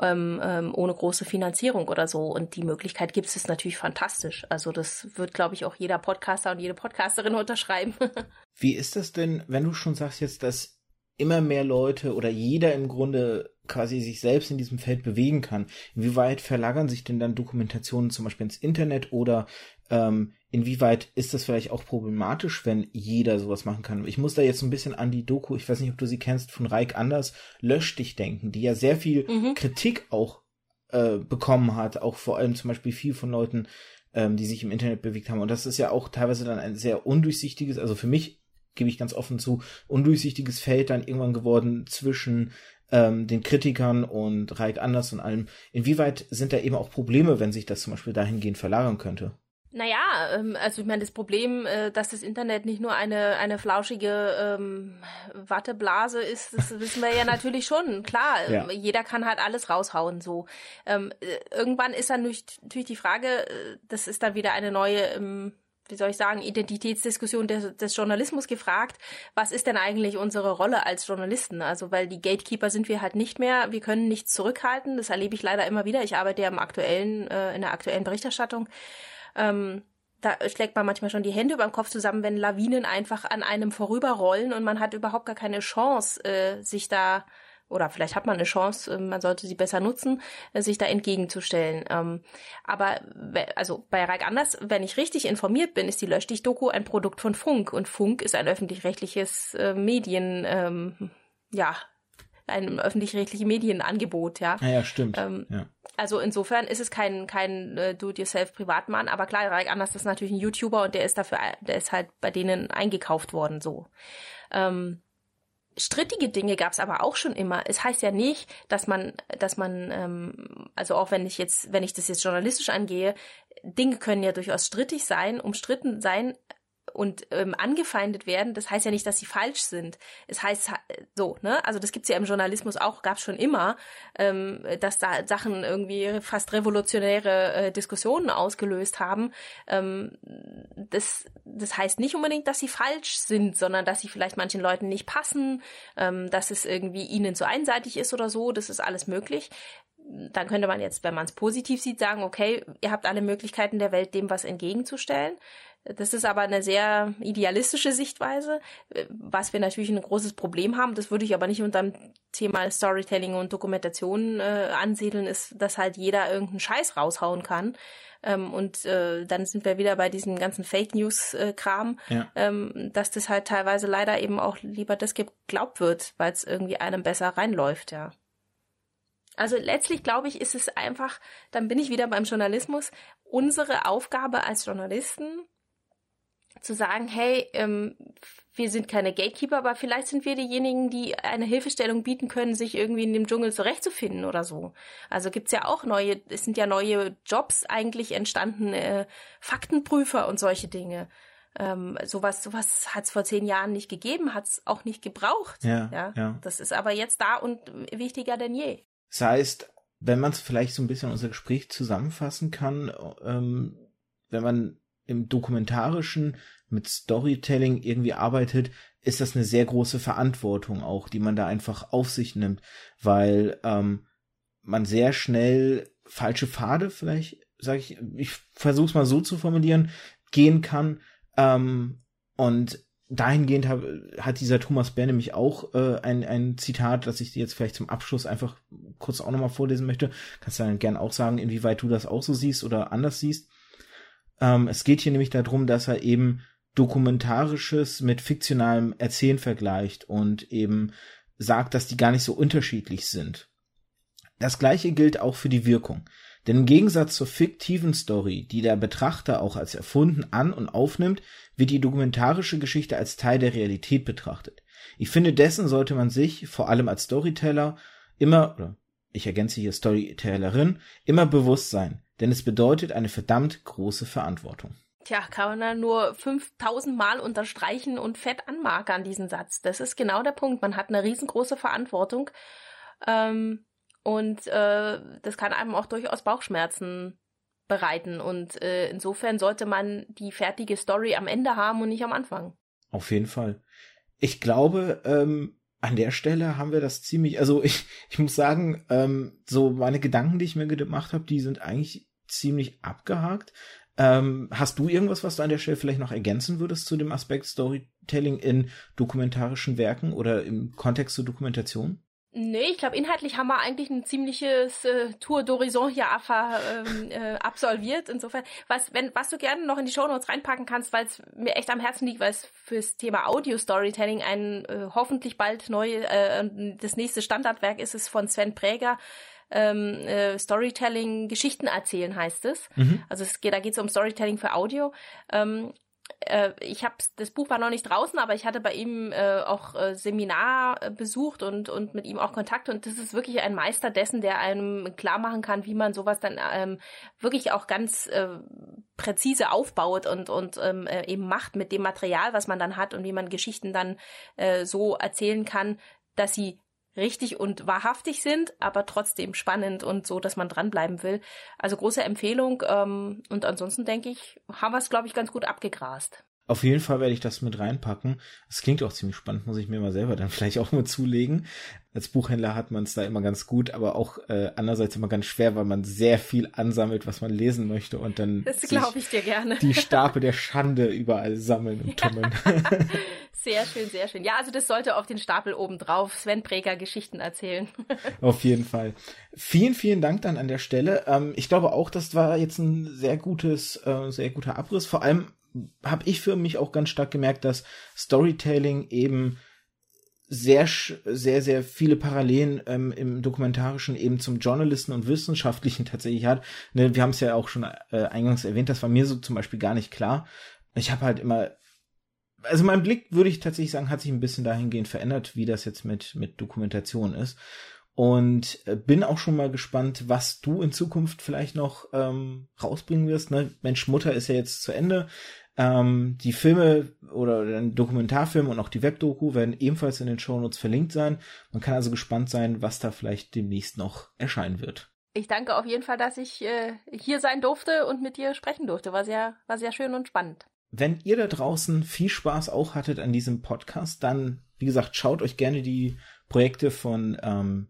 ähm, ähm, ohne große Finanzierung oder so. Und die Möglichkeit gibt es natürlich fantastisch. Also das wird, glaube ich, auch jeder Podcaster und jede Podcasterin unterschreiben. Wie ist das denn, wenn du schon sagst jetzt, dass immer mehr Leute oder jeder im Grunde quasi sich selbst in diesem Feld bewegen kann. Inwieweit verlagern sich denn dann Dokumentationen zum Beispiel ins Internet oder ähm, inwieweit ist das vielleicht auch problematisch, wenn jeder sowas machen kann? Ich muss da jetzt ein bisschen an die Doku, ich weiß nicht, ob du sie kennst, von Reik Anders, Lösch dich denken, die ja sehr viel mhm. Kritik auch äh, bekommen hat, auch vor allem zum Beispiel viel von Leuten, ähm, die sich im Internet bewegt haben. Und das ist ja auch teilweise dann ein sehr undurchsichtiges, also für mich gebe ich ganz offen zu, undurchsichtiges Feld dann irgendwann geworden zwischen ähm, den Kritikern und Reik Anders und allem. Inwieweit sind da eben auch Probleme, wenn sich das zum Beispiel dahingehend verlagern könnte? Naja, ähm, also ich meine, das Problem, äh, dass das Internet nicht nur eine, eine flauschige ähm, Watteblase ist, das wissen wir ja natürlich schon. Klar, ja. jeder kann halt alles raushauen so. Ähm, äh, irgendwann ist dann natürlich die Frage, äh, das ist dann wieder eine neue ähm, wie soll ich sagen, Identitätsdiskussion des, des, Journalismus gefragt, was ist denn eigentlich unsere Rolle als Journalisten? Also, weil die Gatekeeper sind wir halt nicht mehr, wir können nichts zurückhalten, das erlebe ich leider immer wieder. Ich arbeite ja im aktuellen, äh, in der aktuellen Berichterstattung. Ähm, da schlägt man manchmal schon die Hände über den Kopf zusammen, wenn Lawinen einfach an einem vorüberrollen und man hat überhaupt gar keine Chance, äh, sich da oder vielleicht hat man eine Chance, ähm, man sollte sie besser nutzen, äh, sich da entgegenzustellen. Ähm, aber also bei Reich Anders, wenn ich richtig informiert bin, ist die Löschdich-Doku ein Produkt von Funk und Funk ist ein öffentlich-rechtliches äh, Medien, ähm, ja, ein öffentlich-rechtliches Medienangebot, ja. Ja, ja stimmt. Ähm, ja. Also insofern ist es kein kein äh, Do-it-yourself-Privatmann, aber klar, Reich Anders ist natürlich ein YouTuber und der ist dafür, der ist halt bei denen eingekauft worden, so. Ähm, Strittige Dinge gab es aber auch schon immer. Es heißt ja nicht, dass man, dass man, ähm, also auch wenn ich jetzt, wenn ich das jetzt journalistisch angehe, Dinge können ja durchaus strittig sein, umstritten sein, und ähm, angefeindet werden, das heißt ja nicht, dass sie falsch sind. Es heißt so, ne? Also das gibt's ja im Journalismus auch, gab's schon immer, ähm, dass da Sachen irgendwie fast revolutionäre äh, Diskussionen ausgelöst haben. Ähm, das, das heißt nicht unbedingt, dass sie falsch sind, sondern dass sie vielleicht manchen Leuten nicht passen, ähm, dass es irgendwie ihnen zu einseitig ist oder so. Das ist alles möglich dann könnte man jetzt, wenn man es positiv sieht, sagen, okay, ihr habt alle Möglichkeiten der Welt, dem was entgegenzustellen. Das ist aber eine sehr idealistische Sichtweise, was wir natürlich ein großes Problem haben. Das würde ich aber nicht unter dem Thema Storytelling und Dokumentation äh, ansiedeln, ist, dass halt jeder irgendeinen Scheiß raushauen kann. Ähm, und äh, dann sind wir wieder bei diesem ganzen Fake News-Kram, äh, ja. ähm, dass das halt teilweise leider eben auch lieber das geglaubt wird, weil es irgendwie einem besser reinläuft, ja. Also letztlich glaube ich, ist es einfach, dann bin ich wieder beim Journalismus, unsere Aufgabe als Journalisten, zu sagen, hey, ähm, wir sind keine Gatekeeper, aber vielleicht sind wir diejenigen, die eine Hilfestellung bieten können, sich irgendwie in dem Dschungel zurechtzufinden oder so. Also gibt's ja auch neue, es sind ja neue Jobs eigentlich entstanden, äh, Faktenprüfer und solche Dinge. Ähm, sowas sowas hat's vor zehn Jahren nicht gegeben, hat's auch nicht gebraucht. Ja, ja, ja. Das ist aber jetzt da und wichtiger denn je. Das heißt, wenn man es vielleicht so ein bisschen unser Gespräch zusammenfassen kann, ähm, wenn man im Dokumentarischen mit Storytelling irgendwie arbeitet, ist das eine sehr große Verantwortung auch, die man da einfach auf sich nimmt, weil ähm, man sehr schnell falsche Pfade vielleicht, sage ich, ich versuche es mal so zu formulieren, gehen kann ähm, und dahingehend hab, hat dieser Thomas Bär nämlich auch äh, ein, ein Zitat, das ich jetzt vielleicht zum Abschluss einfach kurz auch nochmal vorlesen möchte, kannst du dann gern auch sagen, inwieweit du das auch so siehst oder anders siehst. Ähm, es geht hier nämlich darum, dass er eben dokumentarisches mit fiktionalem Erzählen vergleicht und eben sagt, dass die gar nicht so unterschiedlich sind. Das gleiche gilt auch für die Wirkung. Denn im Gegensatz zur fiktiven Story, die der Betrachter auch als erfunden an- und aufnimmt, wird die dokumentarische Geschichte als Teil der Realität betrachtet. Ich finde, dessen sollte man sich, vor allem als Storyteller, immer, oder ich ergänze hier Storytellerin, immer bewusst sein, denn es bedeutet eine verdammt große Verantwortung. Tja, kann man da nur 5000 Mal unterstreichen und fett anmarkern, diesen Satz. Das ist genau der Punkt. Man hat eine riesengroße Verantwortung. Ähm, und äh, das kann einem auch durchaus Bauchschmerzen bereiten. Und äh, insofern sollte man die fertige Story am Ende haben und nicht am Anfang. Auf jeden Fall. Ich glaube, ähm, an der Stelle haben wir das ziemlich, also ich, ich muss sagen, ähm, so meine Gedanken, die ich mir gemacht habe, die sind eigentlich ziemlich abgehakt. Ähm, hast du irgendwas, was du an der Stelle vielleicht noch ergänzen würdest zu dem Aspekt Storytelling in dokumentarischen Werken oder im Kontext zur Dokumentation? Nee, ich glaube, inhaltlich haben wir eigentlich ein ziemliches äh, Tour d'Horizon hier ähm, äh, absolviert. Insofern, was, wenn, was du gerne noch in die Show Notes reinpacken kannst, weil es mir echt am Herzen liegt, weil es fürs Thema Audio-Storytelling ein äh, hoffentlich bald neu, äh, das nächste Standardwerk ist es von Sven Präger. Ähm, äh, Storytelling Geschichten erzählen heißt es. Mhm. Also es geht, da geht es um Storytelling für Audio. Ähm, äh, ich habe das Buch war noch nicht draußen, aber ich hatte bei ihm äh, auch äh, Seminar äh, besucht und und mit ihm auch Kontakt. Und das ist wirklich ein Meister dessen, der einem klar machen kann, wie man sowas dann ähm, wirklich auch ganz äh, präzise aufbaut und und ähm, äh, eben macht mit dem Material, was man dann hat und wie man Geschichten dann äh, so erzählen kann, dass sie richtig und wahrhaftig sind, aber trotzdem spannend und so, dass man dranbleiben will. Also große Empfehlung. Ähm, und ansonsten denke ich, haben wir es, glaube ich, ganz gut abgegrast. Auf jeden Fall werde ich das mit reinpacken. Es klingt auch ziemlich spannend, muss ich mir mal selber dann vielleicht auch mal zulegen. Als Buchhändler hat man es da immer ganz gut, aber auch äh, andererseits immer ganz schwer, weil man sehr viel ansammelt, was man lesen möchte und dann das glaube ich dir gerne. die Stapel der Schande überall sammeln und tummeln. Sehr schön, sehr schön. Ja, also das sollte auf den Stapel oben drauf. Sven Präger Geschichten erzählen. auf jeden Fall. Vielen, vielen Dank dann an der Stelle. Ähm, ich glaube auch, das war jetzt ein sehr gutes, äh, sehr guter Abriss. Vor allem habe ich für mich auch ganz stark gemerkt, dass Storytelling eben sehr, sehr, sehr viele Parallelen ähm, im Dokumentarischen eben zum Journalisten und Wissenschaftlichen tatsächlich hat. Ne, wir haben es ja auch schon äh, eingangs erwähnt, das war mir so zum Beispiel gar nicht klar. Ich habe halt immer also mein Blick, würde ich tatsächlich sagen, hat sich ein bisschen dahingehend verändert, wie das jetzt mit, mit Dokumentation ist. Und äh, bin auch schon mal gespannt, was du in Zukunft vielleicht noch ähm, rausbringen wirst. Ne? Mensch, Mutter ist ja jetzt zu Ende. Ähm, die Filme oder den Dokumentarfilm und auch die Webdoku werden ebenfalls in den Shownotes verlinkt sein. Man kann also gespannt sein, was da vielleicht demnächst noch erscheinen wird. Ich danke auf jeden Fall, dass ich äh, hier sein durfte und mit dir sprechen durfte. War sehr, war sehr schön und spannend. Wenn ihr da draußen viel Spaß auch hattet an diesem Podcast, dann, wie gesagt, schaut euch gerne die Projekte von ähm,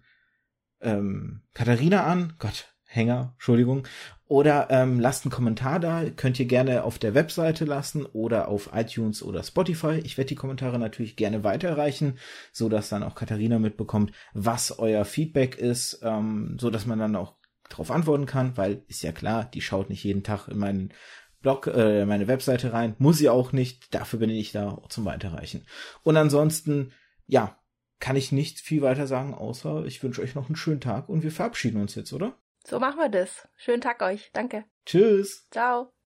ähm, Katharina an. Gott, Hänger, Entschuldigung. Oder ähm, lasst einen Kommentar da. Könnt ihr gerne auf der Webseite lassen oder auf iTunes oder Spotify. Ich werde die Kommentare natürlich gerne weiterreichen, so dass dann auch Katharina mitbekommt, was euer Feedback ist, ähm, so dass man dann auch darauf antworten kann, weil ist ja klar, die schaut nicht jeden Tag in meinen Blog, äh, meine Webseite rein. Muss sie auch nicht. Dafür bin ich da zum Weiterreichen. Und ansonsten, ja, kann ich nicht viel weiter sagen, außer ich wünsche euch noch einen schönen Tag und wir verabschieden uns jetzt, oder? So machen wir das. Schönen Tag euch. Danke. Tschüss. Ciao.